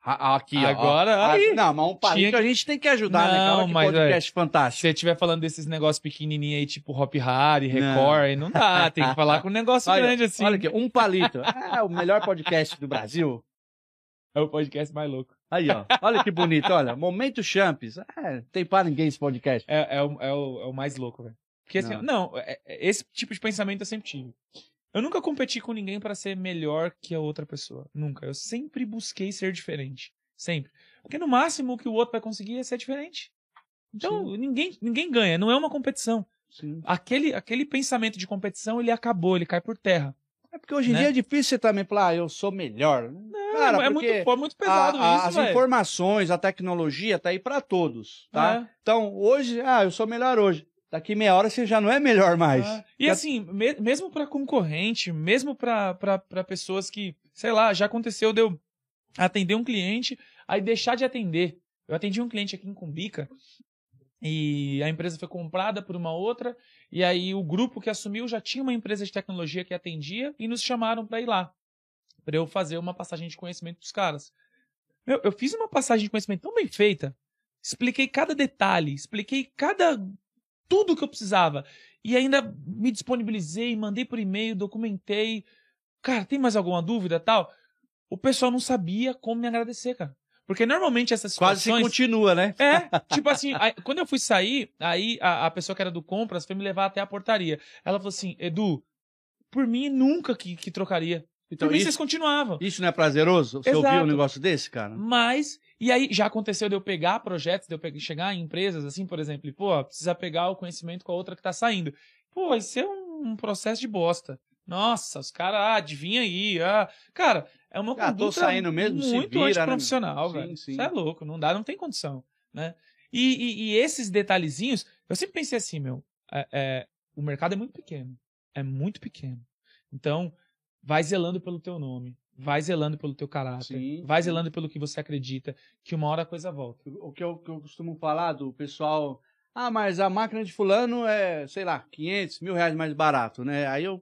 A- Aqui, ó. Agora, Ah, aí. Não, mas um palito Tinha a gente tem que ajudar, né? Não, cara? Olha que mas, podcast Se fantástico. você estiver falando desses negócios pequenininhos aí, tipo Hop Não. Record, aí não dá. Tem que falar com um negócio Olha, grande assim. olha aqui, um palito. Ah, o melhor podcast do Brasil. É o podcast mais louco. Aí, ó. Olha que bonito, olha. Momento Champs. É, tem para ninguém esse podcast. É, é, o, é, o, é o mais louco, velho. Porque assim, Não. não, é- é- esse tipo de pensamento eu sempre tive. Eu nunca competi com ninguém pra ser melhor que a outra pessoa. Nunca. Eu sempre busquei ser diferente. Sempre. Porque no máximo o que o outro vai conseguir é ser diferente. Então, ninguém, ninguém ganha. Não é uma competição. Sim. Aquele, aquele pensamento de competição, ele acabou, ele cai por terra. É porque hoje em Né? dia é difícil você também falar, ah, eu sou melhor. Cara, é muito, foi muito pesado a- isso, as velho. informações, a tecnologia tá aí para todos, tá? É. Então, hoje, ah, eu sou melhor hoje. Daqui meia hora você já não é melhor mais. Ah, E assim, me- mesmo pra concorrente, mesmo pra pessoas que, sei lá, já aconteceu de eu atender um cliente, aí deixar de atender. Eu atendi um cliente aqui em Cumbica e a empresa foi comprada por uma outra, e aí o grupo que assumiu já tinha uma empresa de tecnologia que atendia e nos chamaram pra ir lá, Pra eu fazer uma passagem de conhecimento pros caras. Meu, eu fiz uma passagem de conhecimento tão bem feita, expliquei cada detalhe, expliquei cada tudo que eu precisava e ainda me disponibilizei, mandei por e-mail, documentei. Cara, tem mais alguma dúvida, tal? O pessoal não sabia como me agradecer, cara. Porque normalmente essas Quase situações... se continua, né? É, tipo assim, aí, quando eu fui sair, aí a, a, pessoa que era do compras foi me levar até a portaria. Ela falou assim, Edu, por mim nunca que, que trocaria. Então, por mim isso, vocês continuavam. Isso não é prazeroso? Você Exato. ouviu um negócio desse, cara? Mas, e aí já aconteceu de eu pegar projetos, de eu pegar, chegar em empresas, assim, por exemplo, e, pô, precisa pegar o conhecimento com a outra que tá saindo. Pô, isso é um, um processo de bosta. Nossa, os caras, ah, adivinha aí, ah. Cara, é uma Ah, conduta saindo mesmo, se muito vira, né, antiprofissional, meu? velho. Sim, sim. Isso é louco, não dá, não tem condição, né? E, e- e esses detalhezinhos, eu sempre pensei assim, meu, é- é, o mercado é muito pequeno, é muito pequeno. Então, vai zelando pelo teu nome, vai zelando pelo teu caráter, Sim, vai zelando pelo que você acredita, que uma hora a coisa volta. O que eu, que eu costumo falar do pessoal. Ah, mas a máquina de fulano é, sei lá, 500, mil reais mais barato, né? Aí eu.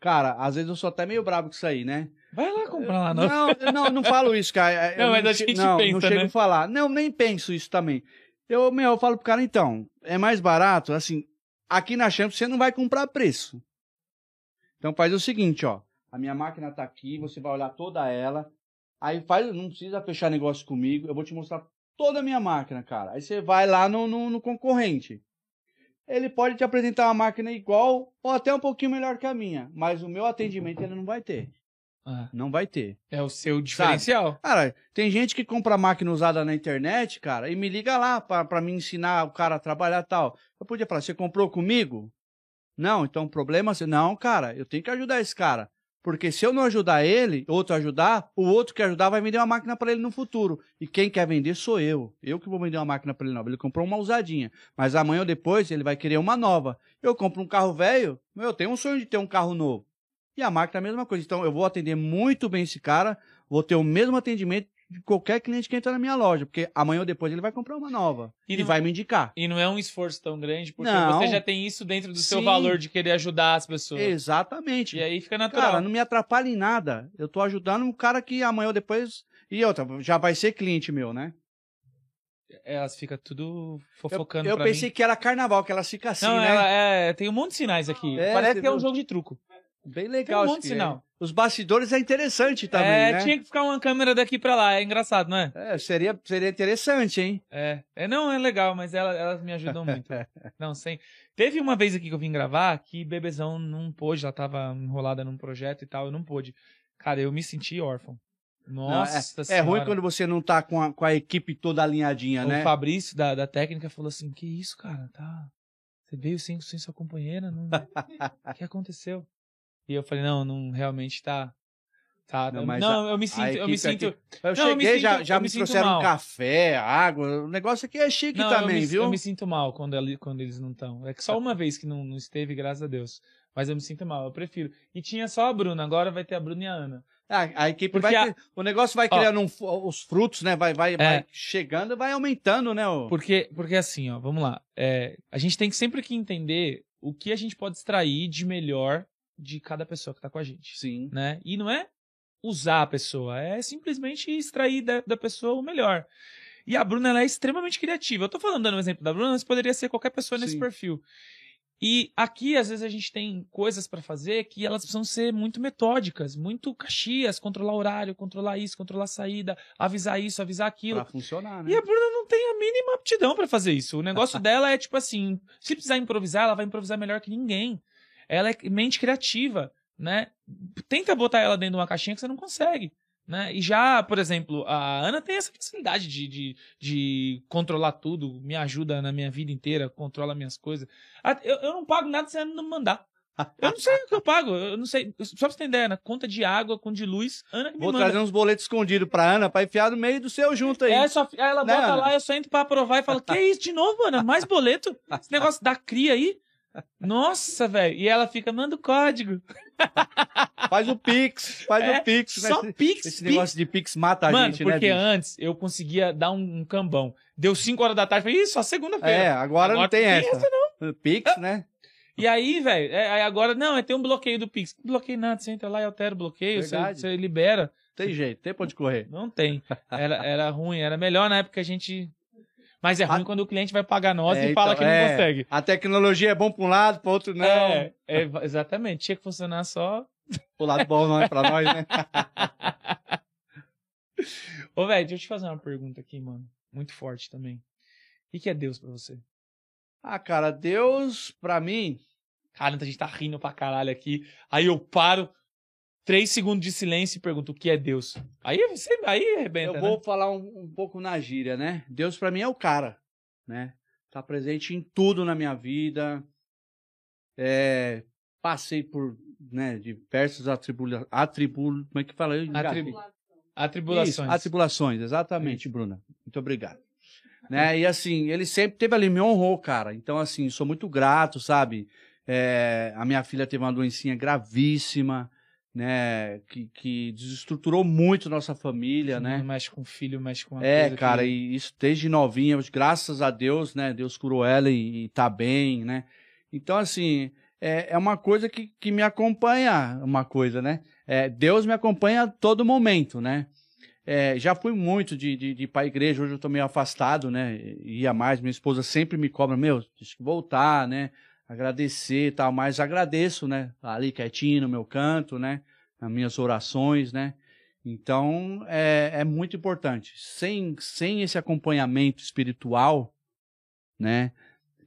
Cara, às vezes eu sou até meio brabo com isso aí, né? Vai lá comprar lá, não. Não, não, não falo isso, cara. Eu Não, mas a che- gente não, pensa, não chego né? a falar. Não, nem penso isso também. Eu, meu, eu falo pro cara, então, é mais barato, assim, aqui na Champions você não vai comprar preço. Então faz o seguinte, ó. A minha máquina tá aqui, você vai olhar toda ela. Aí faz, não precisa fechar negócio comigo, eu vou te mostrar toda a minha máquina, cara. Aí você vai lá no, no, no concorrente. Ele pode te apresentar uma máquina igual ou até um pouquinho melhor que a minha, mas o meu atendimento ele não vai ter. Ah, Não vai ter. é o seu diferencial. Cara, tem gente que compra máquina usada na internet, cara, e me liga lá pra, pra me ensinar o cara a trabalhar e tal. Eu podia falar, você comprou comigo? Não, então o problema é... Não, cara, eu tenho que ajudar esse cara. Porque se eu não ajudar ele, outro ajudar, o outro que ajudar vai vender uma máquina pra ele no futuro. E quem quer vender sou eu. Eu que vou vender uma máquina pra ele nova. Ele comprou uma usadinha. Mas amanhã ou depois ele vai querer uma nova. Eu compro um carro velho, eu tenho um sonho de ter um carro novo. E a máquina é a mesma coisa. Então eu vou atender muito bem esse cara, vou ter o mesmo atendimento de qualquer cliente que entra na minha loja, porque amanhã ou depois ele vai comprar uma nova E e, não- vai me indicar. E não é um esforço tão grande, porque Não. você já tem isso dentro do seu Sim. valor de querer ajudar as pessoas. Exatamente. E aí fica natural. Cara, não me atrapalha em nada. Eu tô ajudando um cara que amanhã ou depois e outra, já vai ser cliente meu, né? Elas ficam tudo Eu, fofocando eu pra pensei mim. que era carnaval, que elas ficam assim, Não, né? ela é, tem um monte de sinais aqui. É, Parece que é um jogo de truco. Bem Tem legal um monte de esse- sinal. Os bastidores é interessante também, é, né? tinha que ficar uma câmera daqui pra lá. É engraçado, não é? É, seria, seria interessante, hein? É, é não, é legal, mas ela- elas me ajudam muito. não, sem. Teve uma vez aqui que eu vim gravar que Bebezão não pôde, ela tava enrolada num projeto e tal, eu não pôde. Cara, eu me senti órfão. Não, Nossa é, é senhora. ruim quando você não tá com a, com a equipe toda alinhadinha, O né? Fabrício da, da técnica falou assim: Que isso, cara? Tá. Você veio sem, sem sua companheira? Não... o que aconteceu? E eu falei: Não, não, realmente tá. Tá. Não, mas não a- eu me sinto. Eu me sinto. Eu Não, eu cheguei, me já, sinto- já eu me me trouxeram mal. café, água. O negócio aqui é chique Não, eu também, me, viu? eu me sinto mal quando, quando eles não estão. É que só uma vez que não, não esteve, graças a Deus. Mas eu me sinto mal, eu prefiro. E tinha só a Bruna, agora vai ter a Bruna e a Ana. A, a equipe Porque vai. a- O negócio vai criando um os frutos, né? Vai, vai, É. vai chegando e vai aumentando, né? O... Porque, porque assim, ó, vamos lá. É, a gente tem que sempre que entender o que a gente pode extrair de melhor de cada pessoa que tá com a gente. Sim. né? E não é usar a pessoa, é simplesmente extrair da, da pessoa o melhor. E a Bruna ela é extremamente criativa. Eu tô falando dando um exemplo da Bruna, mas poderia ser qualquer pessoa nesse Sim. perfil. E aqui, às vezes, a gente tem coisas pra fazer que elas precisam ser muito metódicas, muito caxias, controlar horário, controlar isso, controlar a saída, avisar isso, avisar aquilo. Pra funcionar, né? E a Bruna não tem a mínima aptidão pra fazer isso. O negócio dela é tipo assim, se precisar improvisar, ela vai improvisar melhor que ninguém. Ela é mente criativa, né? Tenta botar ela dentro de uma caixinha que você não consegue. Né? E já, por exemplo, a Ana tem essa facilidade de, de, de controlar tudo, me ajuda na minha vida inteira, controla minhas coisas. Eu, eu não pago nada se ela não mandar. Eu não sei o que eu pago, eu não sei. Só pra você ter ideia, na conta de água, conta de luz, Ana que me Vou manda. trazer uns boletos escondidos pra Ana pra enfiar no meio do seu junto aí. É, só, aí ela Né, bota Ana? lá, eu só entro pra aprovar e falo, que isso de novo, Ana? Mais boleto? Esse negócio da cria aí? Nossa, velho. E ela fica, manda o código. Faz o Pix, faz É, o Pix. né? Só Esse- Pix, Esse Pix. negócio de Pix mata a Mano, gente, né? porque antes eu conseguia dar um, um cambão. Deu 5 horas da tarde, falei, ih, só segunda-feira. É, agora, não Agora tem tem essa. Pix, né? E aí, velho, é, agora, não, é tem um bloqueio do Pix. Não bloqueio nada, você entra lá e altera o bloqueio, você, você libera. Tem jeito, tem pra onde correr. Não tem. Era, era ruim, era melhor na época que a gente. Mas é ruim A- quando o cliente vai pagar nós É, e fala então, que não é, consegue. A tecnologia é bom pra um lado, pro outro não. É, é, exatamente. Tinha que funcionar só. O lado bom não é pra nós, né? Ô, velho, deixa eu te fazer uma pergunta aqui, mano. Muito forte também. O que é Deus pra você? Ah, cara, Deus, pra mim, Cara, a gente tá rindo pra caralho aqui. Aí eu paro, três segundos de silêncio e pergunto o que é Deus. Aí você aí arrebenta, eu vou né? falar um, um pouco na gíria, né? Deus pra mim é o cara, né? Tá presente em tudo na minha vida. É, passei por, né, diversos atribula, atribul, como é que fala? Atribu- Atribulações. Isso, atribulações, exatamente, Bruna. Muito obrigado. Né? E assim, ele sempre teve ali, me honrou, cara. Então, assim, sou muito grato, sabe? É, a minha filha teve uma doencinha gravíssima, né? Que, que desestruturou muito nossa família, né? Mexe com filho, mexe com a É, cara, que... e isso desde novinha, graças a Deus, né? Deus curou ela e, e tá bem, né? Então, assim, é, é uma coisa que, que me acompanha, uma coisa, né? É, Deus me acompanha a todo momento, né? É, já fui muito de, de, de ir pra igreja, hoje eu tô meio afastado, né? Ia mais, minha esposa sempre me cobra, meu, deixa que voltar, né? Agradecer e tal, mas agradeço, né? Ali quietinho no meu canto, né? Nas minhas orações, né? Então, é, é muito importante. Sem, sem esse acompanhamento espiritual, né?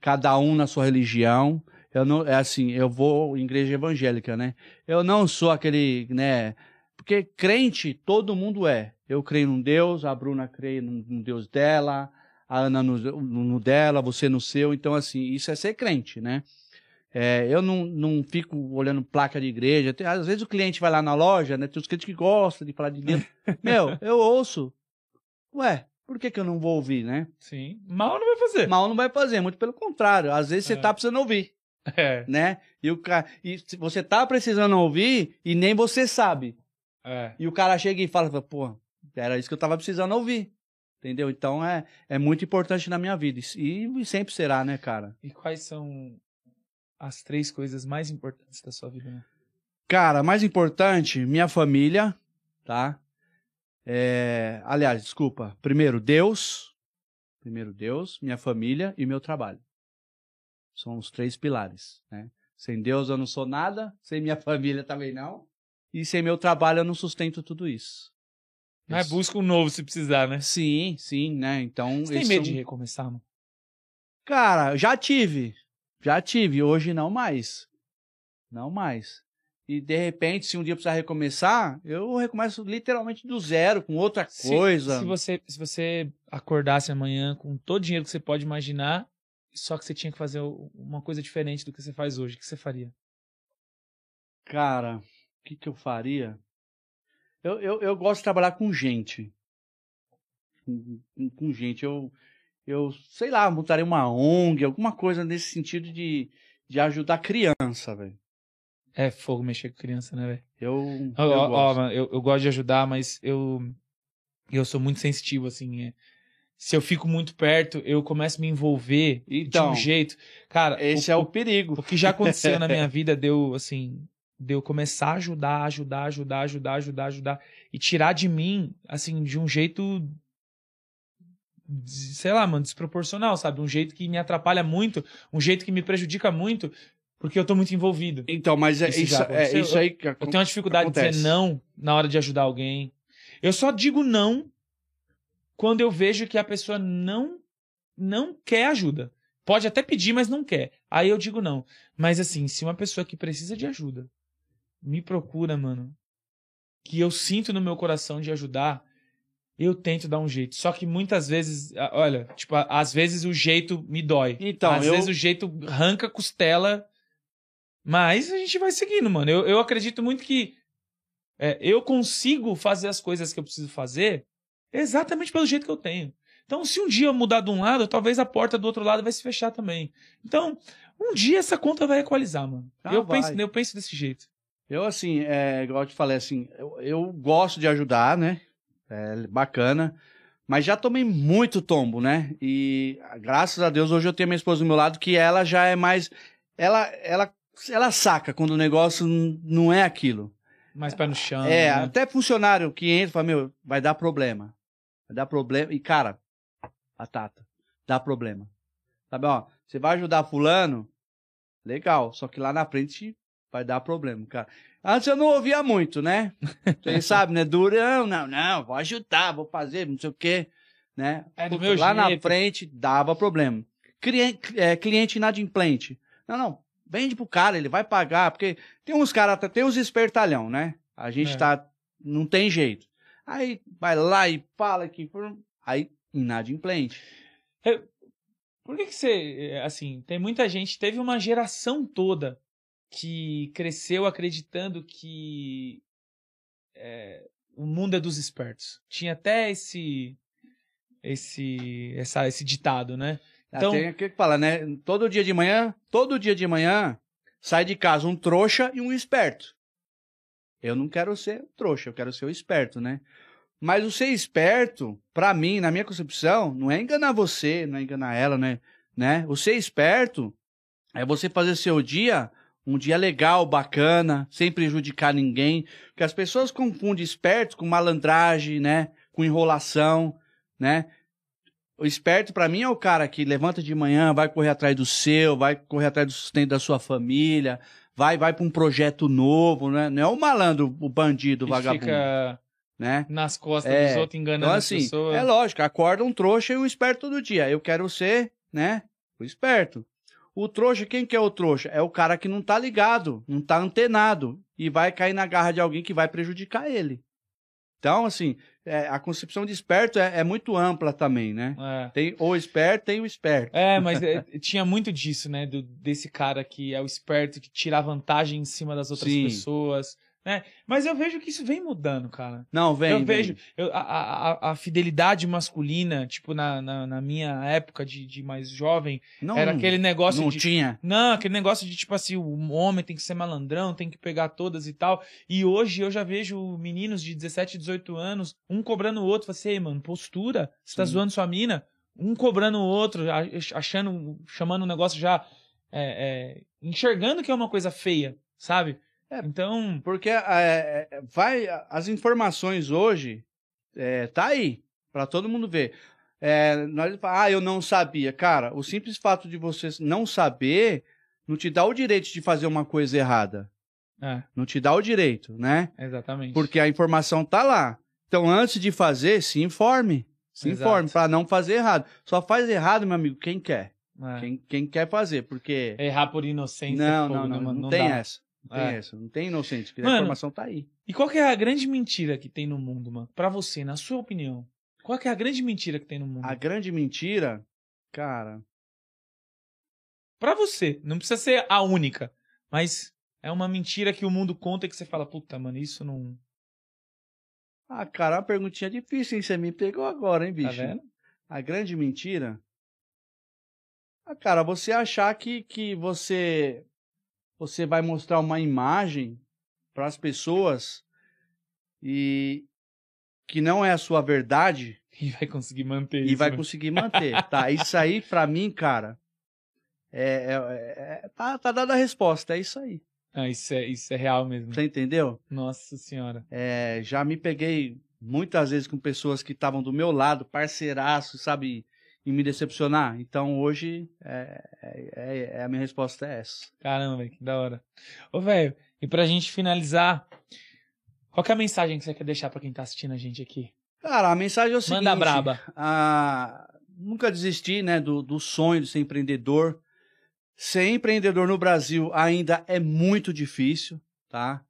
Cada um na sua religião. Eu não, é assim, eu vou em igreja evangélica, né? Eu não sou aquele, né? Porque crente, todo mundo é. Eu creio num Deus, a Bruna crê no Deus dela, a Ana no, no- dela, você no seu. Então, assim, isso é ser crente, né? É, eu não, não fico olhando placa de igreja. Tem- às vezes o cliente vai lá na loja, né? Tem os clientes que gostam de falar de Deus. Meu, eu ouço. Ué, por que, que eu não vou ouvir, né? Sim. Mal não vai fazer. Mal não vai fazer, muito pelo contrário. Às vezes você É. tá precisando ouvir, É, né? E, o ca... e você tá precisando ouvir e nem você sabe. é. E o cara chega e fala, pô, era isso que eu tava precisando ouvir. Entendeu? Então é, é muito importante na minha vida. E, e sempre será, né, cara? E quais são as três coisas mais importantes da sua vida? Né? Cara, mais importante, minha família, tá? É, aliás, desculpa. Primeiro, Deus. Primeiro, Deus, minha família e meu trabalho. São os três pilares, né? Sem Deus eu não sou nada, sem minha família também não. E sem meu trabalho eu não sustento tudo isso. Mas Isso. busca um novo se precisar, né? Sim, sim, né? Então. Você tem medo são- de recomeçar, mano? Cara, já tive. Já tive. Hoje não mais. Não mais. E de repente, se um dia precisar recomeçar, eu recomeço literalmente do zero, com outra Se- coisa. Se, você, se você acordasse amanhã com todo o dinheiro que você pode imaginar, só que você tinha que fazer uma coisa diferente do que você faz hoje, o que você faria? Cara, o que, que eu faria? Eu, eu, eu gosto de trabalhar com gente. Com, com- gente. Eu, eu, sei lá, montaria uma ONG, alguma coisa nesse sentido de, de ajudar criança, velho. É fogo mexer com criança, né, velho? Eu, Ó, eu ó, ó, gosto. mano, eu, eu gosto de ajudar, mas eu, eu sou muito sensitivo, assim. é. Se eu fico muito perto, eu começo a me envolver de Então, um jeito. Cara, Esse o, é o perigo. o que já aconteceu na minha vida deu, assim, deu começar a ajudar, ajudar, ajudar, ajudar, ajudar, ajudar. E tirar de mim, assim, de um jeito. Sei lá, mano, desproporcional, sabe? Um jeito que me atrapalha muito, um jeito que me prejudica muito, porque eu tô muito envolvido. Então, mas é Isso isso, é isso aí que Eu tenho uma dificuldade de Acontece. dizer não na hora de ajudar alguém. Eu só digo não quando eu vejo que a pessoa não não quer ajuda. Pode até pedir, mas não quer. Aí eu digo não. Mas assim, se uma pessoa que precisa de ajuda me procura, mano, que eu sinto no meu coração de ajudar, eu tento dar um jeito. Só que muitas vezes, olha, tipo, às vezes o jeito me dói. Então, às eu- vezes o jeito arranca a costela. Mas a gente vai seguindo, mano. Eu, eu acredito muito que é, eu consigo fazer as coisas que eu preciso fazer exatamente pelo jeito que eu tenho. Então, se um dia eu mudar de um lado, talvez a porta do outro lado vai se fechar também. Então, um dia essa conta vai equalizar, mano. Ah, eu, vai. penso, eu penso desse jeito. Eu, assim, é, igual eu te falei, assim, eu, eu gosto de ajudar, né? É bacana. Mas já tomei muito tombo, né? E graças a Deus hoje eu tenho minha esposa do meu lado que ela já é mais. Ela, ela, ela saca quando o negócio não é aquilo. Mais pé no chão. é, né? até funcionário que entra e fala, meu, vai dar problema. Vai dar problema. E, cara, batata. dá problema. Sabe, ó, você vai ajudar fulano, legal, só que lá na frente vai dar problema, cara. Antes eu não ouvia muito, né? Vocês sabem, né? Durão, não, não, vou ajudar, vou fazer, não sei o quê, né? É do meu lá na jeito. frente dava problema. Cliente, é, cliente inadimplente. Não, não, vende pro cara, ele vai pagar, porque tem uns caras, tem uns espertalhão, né? A gente É. tá, não tem jeito. Aí vai lá e fala que, aí inadimplente. Por que que você, assim, tem muita gente, teve uma geração toda que cresceu acreditando que é, o mundo é dos espertos. Tinha até esse esse essa, esse ditado, né? Então, Então- tem que fala, né? Todo dia de manhã, todo dia de manhã, sai de casa um trouxa e um esperto. Eu não quero ser trouxa, eu quero ser o esperto, né? Mas o ser esperto, pra mim, na minha concepção, não é enganar você, não é enganar ela, né? né? O ser esperto é você fazer seu dia um dia legal, bacana, sem prejudicar ninguém. Porque as pessoas confundem esperto com malandragem, né? Com enrolação, né? O esperto, pra mim, é o cara que levanta de manhã, vai correr atrás do seu, vai correr atrás do sustento da sua família, vai vai para um projeto novo, né? Não é o malandro, o bandido, o vagabundo, fica né? nas costas É, dos outros enganando Então, as assim, pessoas. é lógico, acorda um trouxa e um esperto todo dia. Eu quero ser, né? O esperto. O trouxa, quem que é o trouxa? É o cara que não tá ligado, não tá antenado e vai cair na garra de alguém que vai prejudicar ele. Então, assim, é, a concepção de esperto é, é muito ampla também, né? É. Tem o esperto, tem o esperto. É, mas é, tinha muito disso, né? Do, desse cara que é o esperto, que tira vantagem em cima das outras Sim. pessoas. Né? Mas eu vejo que isso vem mudando, cara. Não, vem. eu vem. vejo eu- a, a, a- fidelidade masculina, tipo, na, na, na minha época de, de mais jovem, Não, era aquele negócio não de. tinha. Não, aquele negócio de tipo assim, o homem tem que ser malandrão, tem que pegar todas e tal. E hoje eu já vejo meninos de 17, 18 anos, um cobrando o outro. Falei assim, "Ei, mano, postura, você tá Sim. zoando sua mina, um cobrando o outro, achando, chamando o negócio já, é, é, enxergando que é uma coisa feia, sabe? É. Então, Porque é, é, vai, as informações hoje é, tá aí para todo mundo ver. É, nós ah, eu não sabia, cara. O simples fato de você não saber não te dá o direito de fazer uma coisa errada. é, Não te dá o direito, né? exatamente. Porque a informação tá lá. Então, antes de fazer, se informe. Se Exato. informe para não fazer errado. Só faz errado, meu amigo, quem quer. É. Quem, quem quer fazer, porque Errar por inocência. não, não, né, não, mano? não, tem dá. essa. Não tem É. essa. Não tem inocente, porque a Mano, informação tá aí. E qual que é a grande mentira que tem no mundo, mano? Pra você, na sua opinião. Qual que é a grande mentira que tem no mundo? A grande mentira, cara, Pra você, não precisa ser a única, mas é uma mentira que o mundo conta e que você fala, puta, mano, isso não. Ah, cara, uma perguntinha difícil, hein? Você me pegou agora, hein, Tá bicho? vendo? A grande mentira. Ah, cara, você achar que, que você você vai mostrar uma imagem para as pessoas e que não é a sua verdade E vai conseguir manter e isso. vai né? conseguir manter. tá, isso aí pra mim, cara, é, é- é- tá, tá dada a resposta, é isso aí. Ah, isso é, isso é real mesmo. Você entendeu? Nossa senhora. É, já me peguei muitas vezes com pessoas que estavam do meu lado, parceiraço, sabe, e me decepcionar. Então hoje é, é- é- a minha resposta é essa. Caramba, que da hora. Ô, velho, e pra gente finalizar, qual que é a mensagem que você quer deixar pra quem tá assistindo a gente aqui? Cara, a mensagem é o seguinte: Manda braba. ah, nunca desistir, né, do, do sonho de ser empreendedor. Ser empreendedor no Brasil ainda é muito difícil, tá?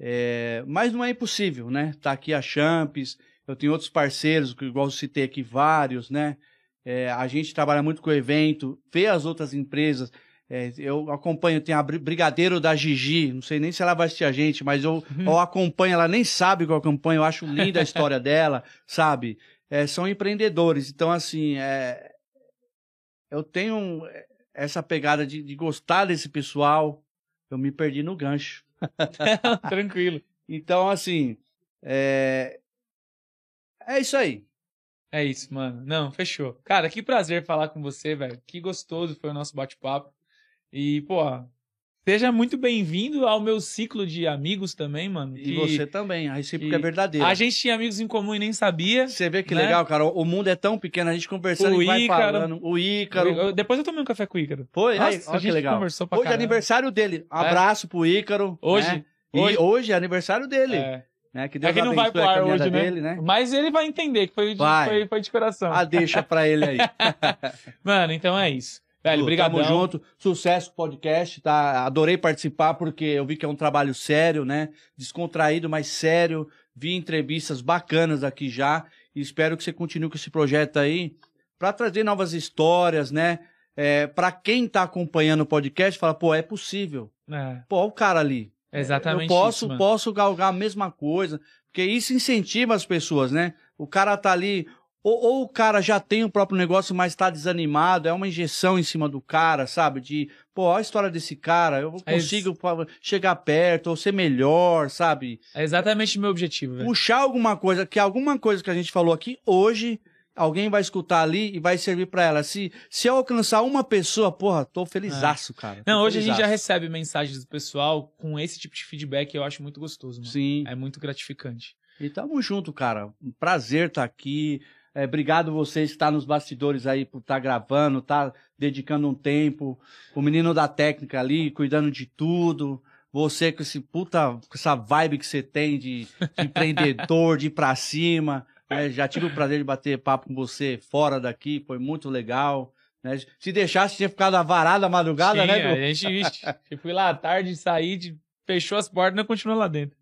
É, mas não é impossível, né? Tá aqui a Champs, eu tenho outros parceiros, que igual eu citei aqui vários, né? É, a gente trabalha muito com o evento, vê as outras empresas. É, eu acompanho, tem a Bri- Brigadeiro da Gigi, não sei nem se ela vai assistir a gente, mas eu, eu acompanho, ela nem sabe que eu acompanho, eu acho linda a história dela, sabe? É, são empreendedores, então assim, é, eu tenho essa pegada de, de gostar desse pessoal, eu me perdi no gancho. Tranquilo. Então, assim, é, é isso aí. É isso, mano. Não, fechou. Cara, que prazer falar com você, velho. Que gostoso foi o nosso bate-papo. E, pô, Seja muito bem-vindo ao meu ciclo de amigos também, mano. E que você também, a recíproca é verdadeira. A gente tinha amigos em comum e nem sabia. Você vê que né? legal, cara. O mundo é tão pequeno, a gente conversando O e vai Ícaro. falando. O Ícaro. Eu- depois eu tomei um café com o Ícaro. Foi, Nossa, aí, a gente que legal. conversou pra Hoje é caramba. aniversário dele. Abraço pro Ícaro. Hoje? né? Hoje? E hoje é aniversário dele. É. Né? Que É Deus que não vai pro ar hoje, né? dele, né? Mas ele vai entender que foi de, foi, foi de coração. Ah, deixa pra ele aí. Mano, então é isso. Velho, obrigado. Tamo junto. Sucesso com o podcast, tá? Adorei participar porque eu vi que é um trabalho sério, né? Descontraído, mas sério. Vi entrevistas bacanas aqui já e espero que você continue com esse projeto aí pra trazer novas histórias, né? É, para quem tá acompanhando o podcast, fala, pô, é possível. É, Pô, olha o cara ali. Exatamente eu posso, isso, posso galgar a mesma coisa, porque isso incentiva as pessoas, né? O cara tá ali, ou, ou o cara já tem o próprio negócio, mas tá desanimado, é uma injeção em cima do cara, sabe? De, pô, olha a história desse cara, eu É consigo pô, chegar perto, ou ser melhor, sabe? É exatamente o meu objetivo, velho. Puxar alguma coisa, que alguma coisa que a gente falou aqui hoje, alguém vai escutar ali e vai servir pra ela. Se, se eu alcançar uma pessoa, porra, tô felizaço, cara. Tô Não, hoje a gente já felizaço. recebe mensagens do pessoal com esse tipo de feedback eu acho muito gostoso, mano. Sim. É muito gratificante. E tamo junto, cara. Um prazer estar aqui. É, obrigado vocês que estão nos bastidores aí por estar gravando, tá dedicando um tempo. O menino da técnica ali, cuidando de tudo. Você com esse puta, com essa vibe que você tem de, de empreendedor, de ir pra cima. Né? Já tive o prazer de bater papo com você fora daqui, foi muito legal. né? Se deixasse, tinha ficado avarado a madrugada, Sim, né, Edu? a gente, vixe, eu fui lá à tarde, saí, de, fechou as portas e não continuou lá dentro.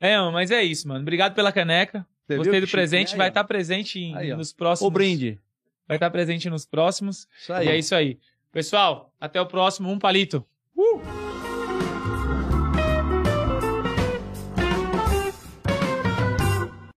É, mano, mas é isso, mano. Obrigado pela caneca. Você Gostei do presente. Vai aí, ó. estar presente em- Aí, nos próximos. O brinde. Vai estar presente nos próximos. Isso aí. E é isso aí. Pessoal, até o próximo. Um palito.